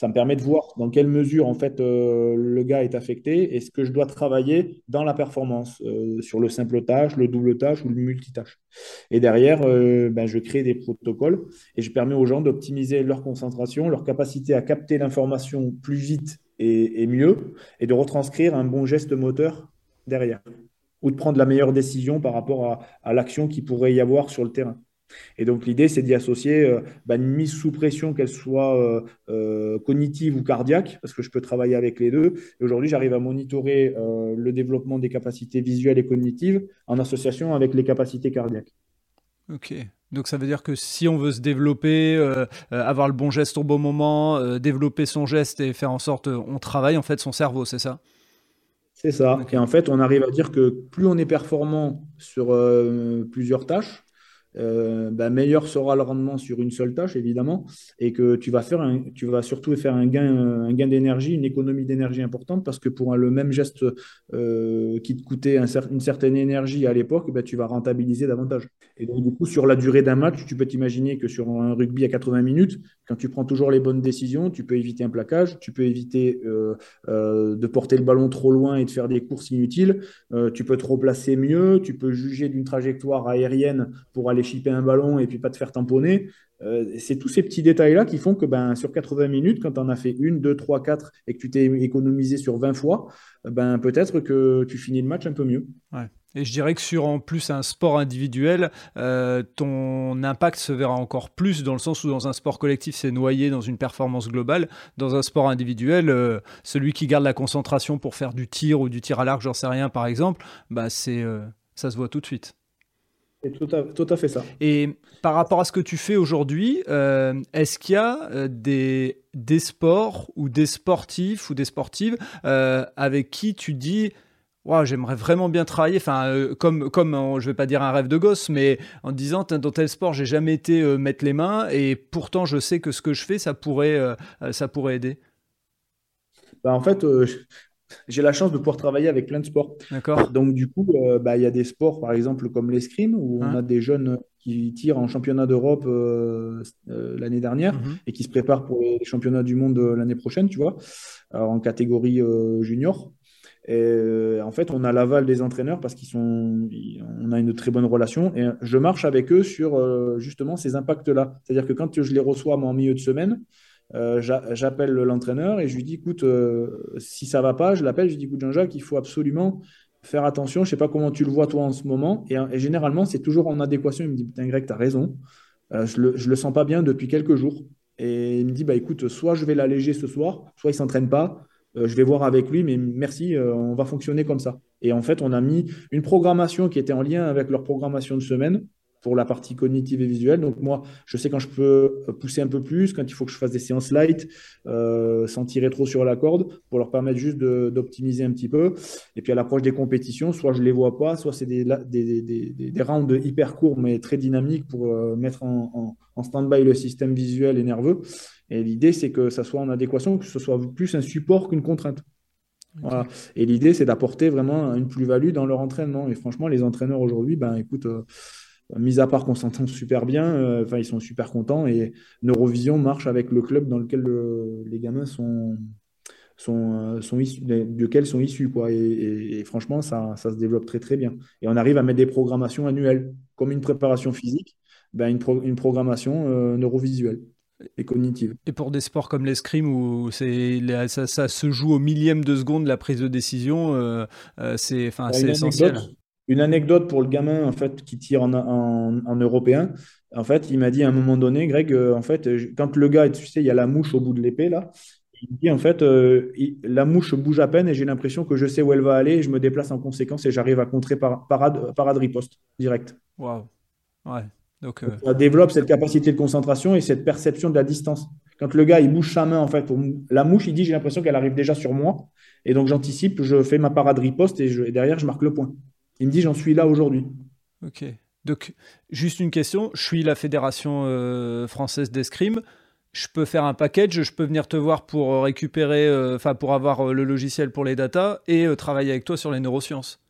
ça me permet de voir dans quelle mesure en fait euh, le gars est affecté et ce que je dois travailler dans la performance euh, sur le simple tâche, le double tâche ou le multitâche. Et derrière, euh, ben, je crée des protocoles et je permets aux gens d'optimiser leur concentration, leur capacité à capter l'information plus vite et, mieux et de retranscrire un bon geste moteur derrière ou de prendre la meilleure décision par rapport à l'action qui pourrait y avoir sur le terrain. Et donc l'idée, c'est d'y associer euh, bah, une mise sous pression, qu'elle soit euh, euh, cognitive ou cardiaque, parce que je peux travailler avec les deux. Et aujourd'hui, j'arrive à monitorer le développement des capacités visuelles et cognitives en association avec les capacités cardiaques. Ok. Donc ça veut dire que si on veut se développer, avoir le bon geste au bon moment, développer son geste et faire en sorte, on travaille en fait son cerveau, c'est ça? C'est ça. Et en fait, on arrive à dire que plus on est performant sur plusieurs tâches, euh, bah, meilleur sera le rendement sur une seule tâche, évidemment, et que tu vas, faire tu vas surtout faire un gain, un gain d'énergie, une économie d'énergie importante, parce que pour le même geste euh, qui te coûtait une certaine énergie à l'époque, bah, tu vas rentabiliser davantage. Et donc, du coup, sur la durée d'un match, tu peux t'imaginer que sur un rugby à 80 minutes, quand tu prends toujours les bonnes décisions, tu peux éviter un plaquage, tu peux éviter euh, de porter le ballon trop loin et de faire des courses inutiles, tu peux te replacer mieux, tu peux juger d'une trajectoire aérienne pour aller chipper un ballon et puis pas te faire tamponner. Euh, c'est tous ces petits détails-là qui font que ben, sur 80 minutes, quand tu en as fait une, deux, trois, quatre et que tu t'es économisé sur 20 fois, ben, peut-être que tu finis le match un peu mieux. Et je dirais que sur en plus un sport individuel, euh, ton impact se verra encore plus dans le sens où dans un sport collectif, c'est noyé dans une performance globale. Dans un sport individuel, euh, celui qui garde la concentration pour faire du tir ou du tir à l'arc, j'en sais rien par exemple, bah c'est, ça se voit tout de suite. C'est tout à, tout à, fait ça. Et par rapport à ce que tu fais aujourd'hui, euh, est-ce qu'il y a euh, des, des sports ou des sportifs ou des sportives euh, avec qui tu dis wow, j'aimerais vraiment bien travailler, enfin, comme, comme je vais pas dire un rêve de gosse, mais en disant dans tel sport, j'ai jamais été mettre les mains et pourtant je sais que ce que je fais, ça pourrait, ça pourrait aider bah en fait, j'ai la chance de pouvoir travailler avec plein de sports. D'accord. Donc, du coup, euh, bah, il y a des sports, par exemple, comme l'escrime, où on hein a des jeunes qui tirent en championnat d'Europe euh, euh, l'année dernière mhm. et qui se préparent pour les championnats du monde l'année prochaine, tu vois, en catégorie junior. Et en fait, on a l'aval des entraîneurs parce qu'ils sont, on a une très bonne relation et je marche avec eux sur justement ces impacts-là. C'est-à-dire que quand je les reçois en milieu de semaine, euh, j'appelle l'entraîneur et je lui dis écoute, euh, si ça va pas, je l'appelle, je lui dis écoute, Jean-Jacques, il faut absolument faire attention. Je sais pas comment tu le vois toi en ce moment. Et, généralement, c'est toujours en adéquation. Il me dit putain, Greg, tu as raison. Euh, je, le, le sens pas bien depuis quelques jours. Et il me dit bah écoute, soit je vais l'alléger ce soir, soit il s'entraîne pas. je vais voir avec lui, mais merci, on va fonctionner comme ça. Et en fait, on a mis une programmation qui était en lien avec leur programmation de semaine pour la partie cognitive et visuelle. Donc moi, je sais quand je peux pousser un peu plus, quand il faut que je fasse des séances light, euh, sans tirer trop sur la corde, pour leur permettre juste d'optimiser un petit peu. Et puis à l'approche des compétitions, soit je les vois pas, soit c'est des, des, des, des, rounds hyper courts mais très dynamiques pour euh, mettre en, en, stand-by le système visuel et nerveux. Et l'idée, c'est que ça soit en adéquation, que ce soit plus un support qu'une contrainte. Voilà. Et l'idée, c'est d'apporter vraiment une plus-value dans leur entraînement. Et franchement, les entraîneurs aujourd'hui, ben écoute, euh, mis à part qu'on s'entend super bien, euh, enfin ils sont super contents et Neurovision marche avec le club dans lequel les gamins sont, sont, euh, sont issus, duquel sont issus quoi. Et, franchement ça, ça, se développe très très bien. Et on arrive à mettre des programmations annuelles comme une préparation physique, ben une, une programmation euh, neurovisuelle et cognitive. Et pour des sports comme l'escrime où c'est ça, ça, se joue au millième de seconde la prise de décision, c'est enfin c'est essentiel. Une anecdote pour le gamin en fait qui tire en, en, européen. En fait, il m'a dit à un moment donné, Greg, euh, en fait, quand le gars, tu sais, il y a la mouche au bout de l'épée là. Il dit en fait, euh, la mouche bouge à peine et j'ai l'impression que je sais où elle va aller et je me déplace en conséquence et j'arrive à contrer par, parade, parade riposte direct. Waouh. Ouais. Donc, euh, Ça développe cette capacité de concentration et cette perception de la distance. Quand le gars il bouge sa main en fait, la mouche, il dit j'ai l'impression qu'elle arrive déjà sur moi et donc j'anticipe, je fais ma parade riposte et, et derrière je marque le point. Il me dit j'en suis là aujourd'hui. Ok. Donc, juste une question. Je suis la fédération euh, française d'escrime. Je peux faire un package, je peux venir te voir pour euh, récupérer, euh, enfin pour avoir le logiciel pour les datas et travailler avec toi sur les neurosciences.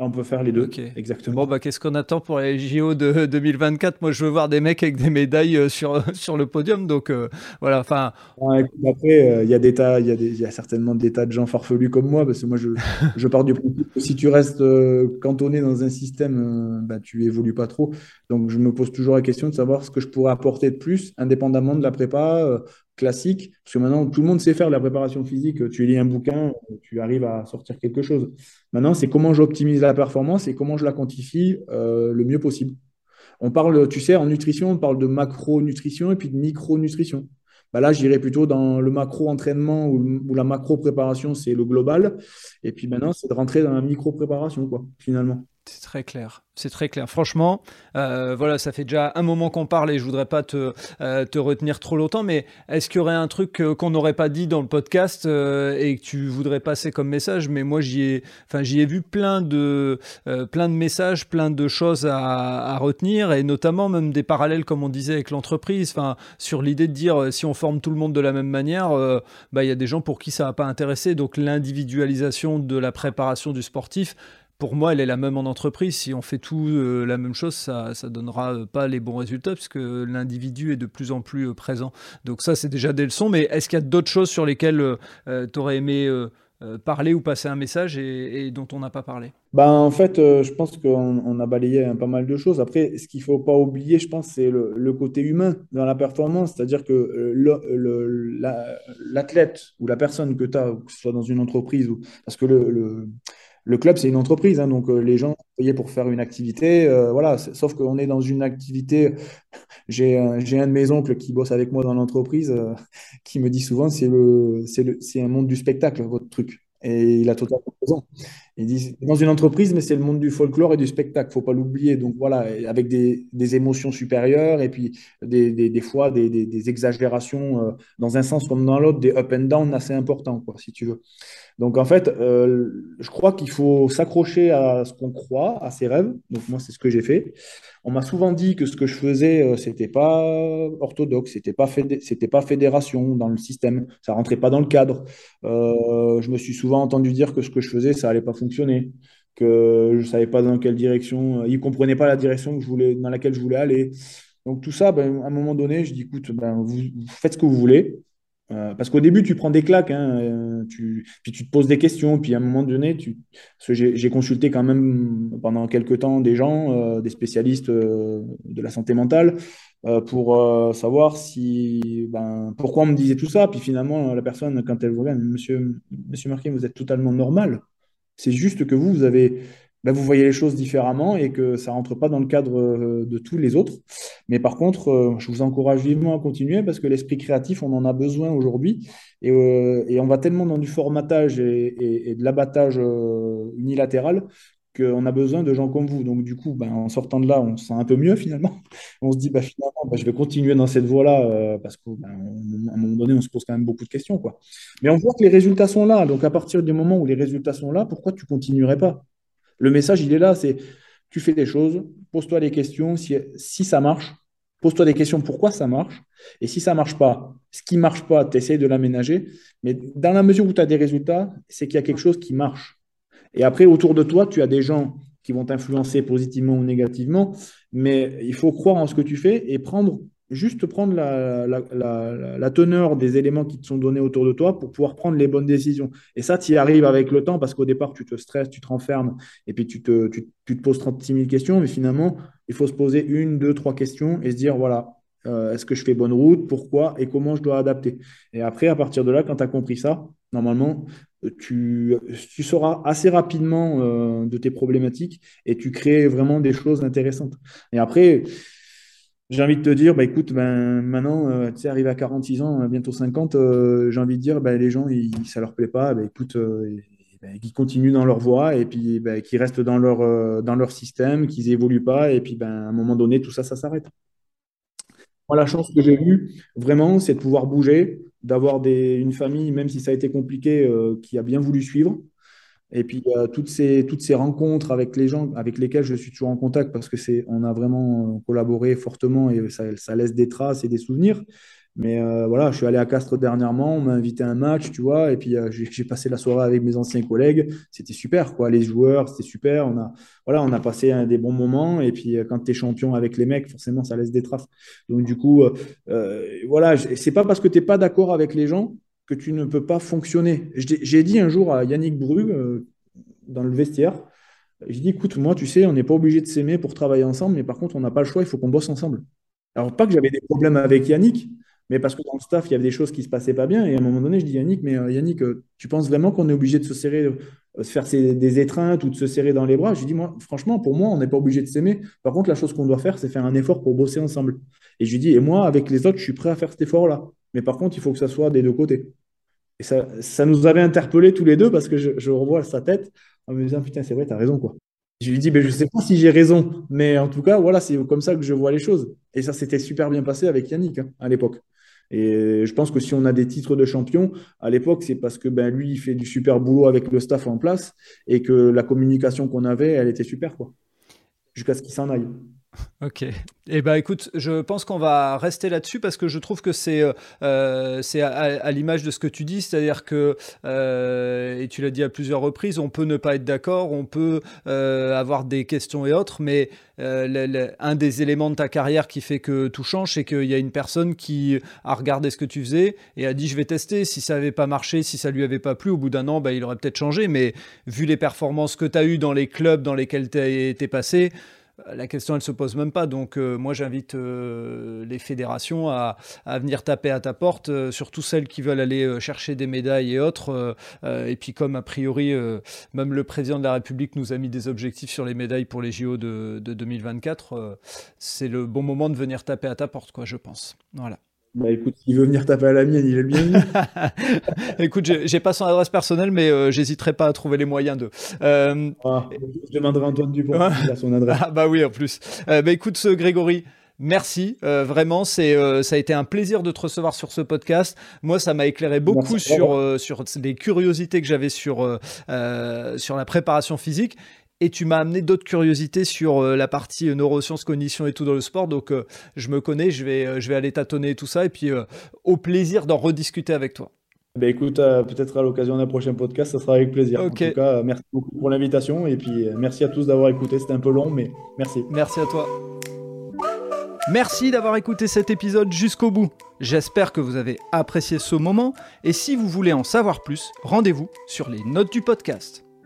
On peut faire les deux, exactement. Bon, bah, qu'est-ce qu'on attend pour les JO de 2024 Moi, je veux voir des mecs avec des médailles euh, sur, sur le podium. Donc, euh, voilà. Enfin. après, euh, il y a des tas, il y, a certainement des tas de gens farfelus comme moi, parce que moi, je, je pars du principe que si tu restes cantonné dans un système, bah, tu évolues pas trop. Donc, je me pose toujours la question de savoir ce que je pourrais apporter de plus, indépendamment de la prépa, classique, parce que maintenant tout le monde sait faire de la préparation physique. Tu lis un bouquin, tu arrives à sortir quelque chose. Maintenant, c'est comment j'optimise la performance et comment je la quantifie euh, le mieux possible. On parle, tu sais, en nutrition, on parle de macronutrition et puis de micronutrition. Bah là, j'irais plutôt dans le macro-entraînement ou, la macro-préparation, c'est le global. Et puis maintenant, c'est de rentrer dans la micro-préparation, quoi, finalement. C'est très clair. C'est très clair. Franchement, euh, voilà, ça fait déjà un moment qu'on parle et je voudrais pas te, euh, te retenir trop longtemps, mais est-ce qu'il y aurait un truc euh, qu'on n'aurait pas dit dans le podcast et que tu voudrais passer comme message? Mais moi, j'y ai, enfin, j'y ai vu plein de, plein de messages, plein de choses à, retenir et notamment même des parallèles, comme on disait, avec l'entreprise. Enfin, sur l'idée de dire si on forme tout le monde de la même manière, bah, il y a des gens pour qui ça va pas intéresser. Donc, l'individualisation de la préparation du sportif pour moi, elle est la même en entreprise. Si on fait tout euh, la même chose, ça ne donnera euh, pas les bons résultats puisque l'individu est de plus en plus euh, présent. Donc ça, c'est déjà des leçons. Mais est-ce qu'il y a d'autres choses sur lesquelles tu aurais aimé parler ou passer un message et, dont on n'a pas parlé? Ben, En fait, je pense qu'on a balayé pas mal de choses. Après, ce qu'il ne faut pas oublier, je pense, c'est le, côté humain dans la performance. C'est-à-dire que l'athlète ou la personne que tu as, que ce soit dans une entreprise, ou, parce que le club, c'est une entreprise, hein, donc euh, les gens sont payés pour faire une activité. Euh, voilà, sauf qu'on est dans une activité. J'ai un de mes oncles qui bosse avec moi dans l'entreprise euh, qui me dit souvent c'est c'est un monde du spectacle, votre truc. Et il a totalement raison. Il dit dans une entreprise, mais c'est le monde du folklore et du spectacle, faut pas l'oublier. Donc voilà, avec des, émotions supérieures et puis des, fois des, exagérations dans un sens comme dans l'autre, des up and down assez importants, quoi, si tu veux. Donc en fait, euh, je crois qu'il faut s'accrocher à ce qu'on croit, à ses rêves. Donc moi, c'est ce que j'ai fait. On m'a souvent dit que ce que je faisais, euh, c'était pas orthodoxe, c'était pas c'était pas fédération dans le système, ça rentrait pas dans le cadre. Euh, je me suis souvent entendu dire que ce que je faisais, ça allait pas fonctionner, que je savais pas dans quelle direction, ils comprenaient pas la direction que je voulais, dans laquelle je voulais aller. Donc tout ça, ben, à un moment donné, je dis écoute, ben, vous faites ce que vous voulez. Euh, parce qu'au début, tu prends des claques, hein, euh, puis tu te poses des questions, puis à un moment donné, tu, j'ai consulté quand même pendant quelques temps des gens, euh, des spécialistes de la santé mentale, pour savoir si, ben, pourquoi on me disait tout ça. Puis finalement, la personne, quand elle vous regarde, Monsieur, Monsieur Marquet, vous êtes totalement normal. C'est juste que vous, vous avez ben, vous voyez les choses différemment et que ça rentre pas dans le cadre euh, de tous les autres. Mais par contre, euh, je vous encourage vivement à continuer parce que l'esprit créatif, on en a besoin aujourd'hui. Et, euh, on va tellement dans du formatage et, de l'abattage unilatéral qu'on a besoin de gens comme vous. Donc, du coup, ben, en sortant de là, on se sent un peu mieux finalement. On se dit, bah, finalement, ben, je vais continuer dans cette voie-là parce qu'à ben, un moment donné, on se pose quand même beaucoup de questions. Quoi. Mais on voit que les résultats sont là. Donc, à partir du moment où les résultats sont là, pourquoi tu continuerais pas? Le message, il est là, c'est tu fais des choses, pose-toi des questions. Si, ça marche, pose-toi des questions pourquoi ça marche. Et si ça ne marche pas, ce qui ne marche pas, tu essaies de l'aménager. Mais dans la mesure où tu as des résultats, c'est qu'il y a quelque chose qui marche. Et après, autour de toi, tu as des gens qui vont t'influencer positivement ou négativement, mais il faut croire en ce que tu fais et prendre juste prendre la, teneur des éléments qui te sont donnés autour de toi pour pouvoir prendre les bonnes décisions. Et ça, tu y arrives avec le temps parce qu'au départ, tu te stresses, tu te renfermes et puis tu te, tu, te poses 36 000 questions. Mais finalement, il faut se poser une, deux, trois questions et se dire voilà, euh, est-ce que je fais bonne route? Pourquoi? Et comment je dois adapter? Et après, à partir de là, quand tu as compris ça, normalement, tu, tu sauras assez rapidement euh, de tes problématiques et tu crées vraiment des choses intéressantes. Et après, j'ai envie de te dire, bah, écoute, ben, maintenant, euh, tu sais, arrivé à 46 ans, euh, bientôt 50, euh, j'ai envie de dire, bah, les gens, ils, ça leur plaît pas, bah, écoute, ben, qu'ils continuent dans leur voie et puis ben, qu'ils restent dans leur, système, qu'ils évoluent pas, et puis ben, à un moment donné, tout ça, ça s'arrête. Moi, la chance que j'ai eue, vraiment, c'est de pouvoir bouger, d'avoir une famille, même si ça a été compliqué, qui a bien voulu suivre. Et puis, toutes, ces, toutes ces rencontres avec les gens avec lesquels je suis toujours en contact parce que c'est, on a vraiment euh, collaboré fortement et ça, laisse des traces et des souvenirs. Mais euh, voilà, je suis allé à Castres dernièrement, on m'a invité à un match, tu vois, et puis euh, j'ai passé la soirée avec mes anciens collègues. C'était super, quoi. Les joueurs, c'était super. On a, voilà, on a passé des bons moments. Et puis quand tu es champion avec les mecs, forcément, ça laisse des traces. Donc du coup, voilà, c'est pas parce que tu n'es pas d'accord avec les gens que tu ne peux pas fonctionner. J'ai dit un jour à Yannick Bru, euh, dans le vestiaire, j'ai dit, écoute, moi, tu sais, on n'est pas obligé de s'aimer pour travailler ensemble, mais par contre, on n'a pas le choix, il faut qu'on bosse ensemble. Alors, pas que j'avais des problèmes avec Yannick, mais parce que dans le staff, il y avait des choses qui ne se passaient pas bien. Et à un moment donné, je dis, Yannick, mais euh, Yannick, euh, tu penses vraiment qu'on est obligé de se serrer, de faire des étreintes ou de se serrer dans les bras? Je dis, moi, franchement, pour moi, on n'est pas obligé de s'aimer. Par contre, la chose qu'on doit faire, c'est faire un effort pour bosser ensemble. Et je lui dis, et moi, avec les autres, je suis prêt à faire cet effort-là. Mais par contre, il faut que ça soit des deux côtés. Et ça, ça nous avait interpellés tous les deux parce que je, revois sa tête en me disant, putain, c'est vrai, tu as raison, quoi. Je lui dis, ben, je ne sais pas si j'ai raison, mais en tout cas, voilà, c'est comme ça que je vois les choses. Et ça s'était super bien passé avec Yannick hein, à l'époque. Et je pense que si on a des titres de champion, à l'époque, c'est parce que ben, lui, il fait du super boulot avec le staff en place et que la communication qu'on avait, elle était super, quoi. Jusqu'à ce qu'il s'en aille. Ok. Eh ben, écoute, je pense qu'on va rester là-dessus parce que je trouve que c'est euh, c'est à, l'image de ce que tu dis, c'est-à-dire que euh, et tu l'as dit à plusieurs reprises, on peut ne pas être d'accord, on peut euh, avoir des questions et autres, mais un des éléments de ta carrière qui fait que tout change, c'est qu'il y a une personne qui a regardé ce que tu faisais et a dit je vais tester. Si ça n'avait pas marché, si ça lui avait pas plu, au bout d'un an, ben, il aurait peut-être changé. Mais vu les performances que tu as eues dans les clubs dans lesquels tu été passé, la question, elle se pose même pas. Donc, euh, moi, j'invite euh, les fédérations à, venir taper à ta porte, euh, surtout celles qui veulent aller chercher des médailles et autres. et puis, comme a priori, même le président de la République nous a mis des objectifs sur les médailles pour les JO de, de 2024, c'est le bon moment de venir taper à ta porte, quoi, je pense. Voilà. Bah écoute, il veut venir taper à la mienne, il est bienvenu. écoute, j'ai pas son adresse personnelle, mais euh, j'hésiterai pas à trouver les moyens de. Euh... Ah, je demanderai à Antoine Dupont il a son adresse. Ah bah oui, en plus. Euh, bah écoute, Grégory. Merci, euh, vraiment, c'est ça a été un plaisir de te recevoir sur ce podcast. Moi, ça m'a éclairé beaucoup sur sur des curiosités que j'avais sur sur la préparation physique et tu m'as amené d'autres curiosités sur euh, la partie euh, neurosciences, cognition et tout dans le sport. Donc, euh, je me connais, je vais, je vais aller tâtonner tout ça et puis au plaisir d'en rediscuter avec toi. Ben écoute, peut-être à l'occasion d'un prochain podcast, ça sera avec plaisir. En tout cas, merci beaucoup pour l'invitation et puis merci à tous d'avoir écouté. C'était un peu long, mais merci. Merci à toi. Merci d'avoir écouté cet épisode jusqu'au bout. J'espère que vous avez apprécié ce moment et si vous voulez en savoir plus, rendez-vous sur les notes du podcast.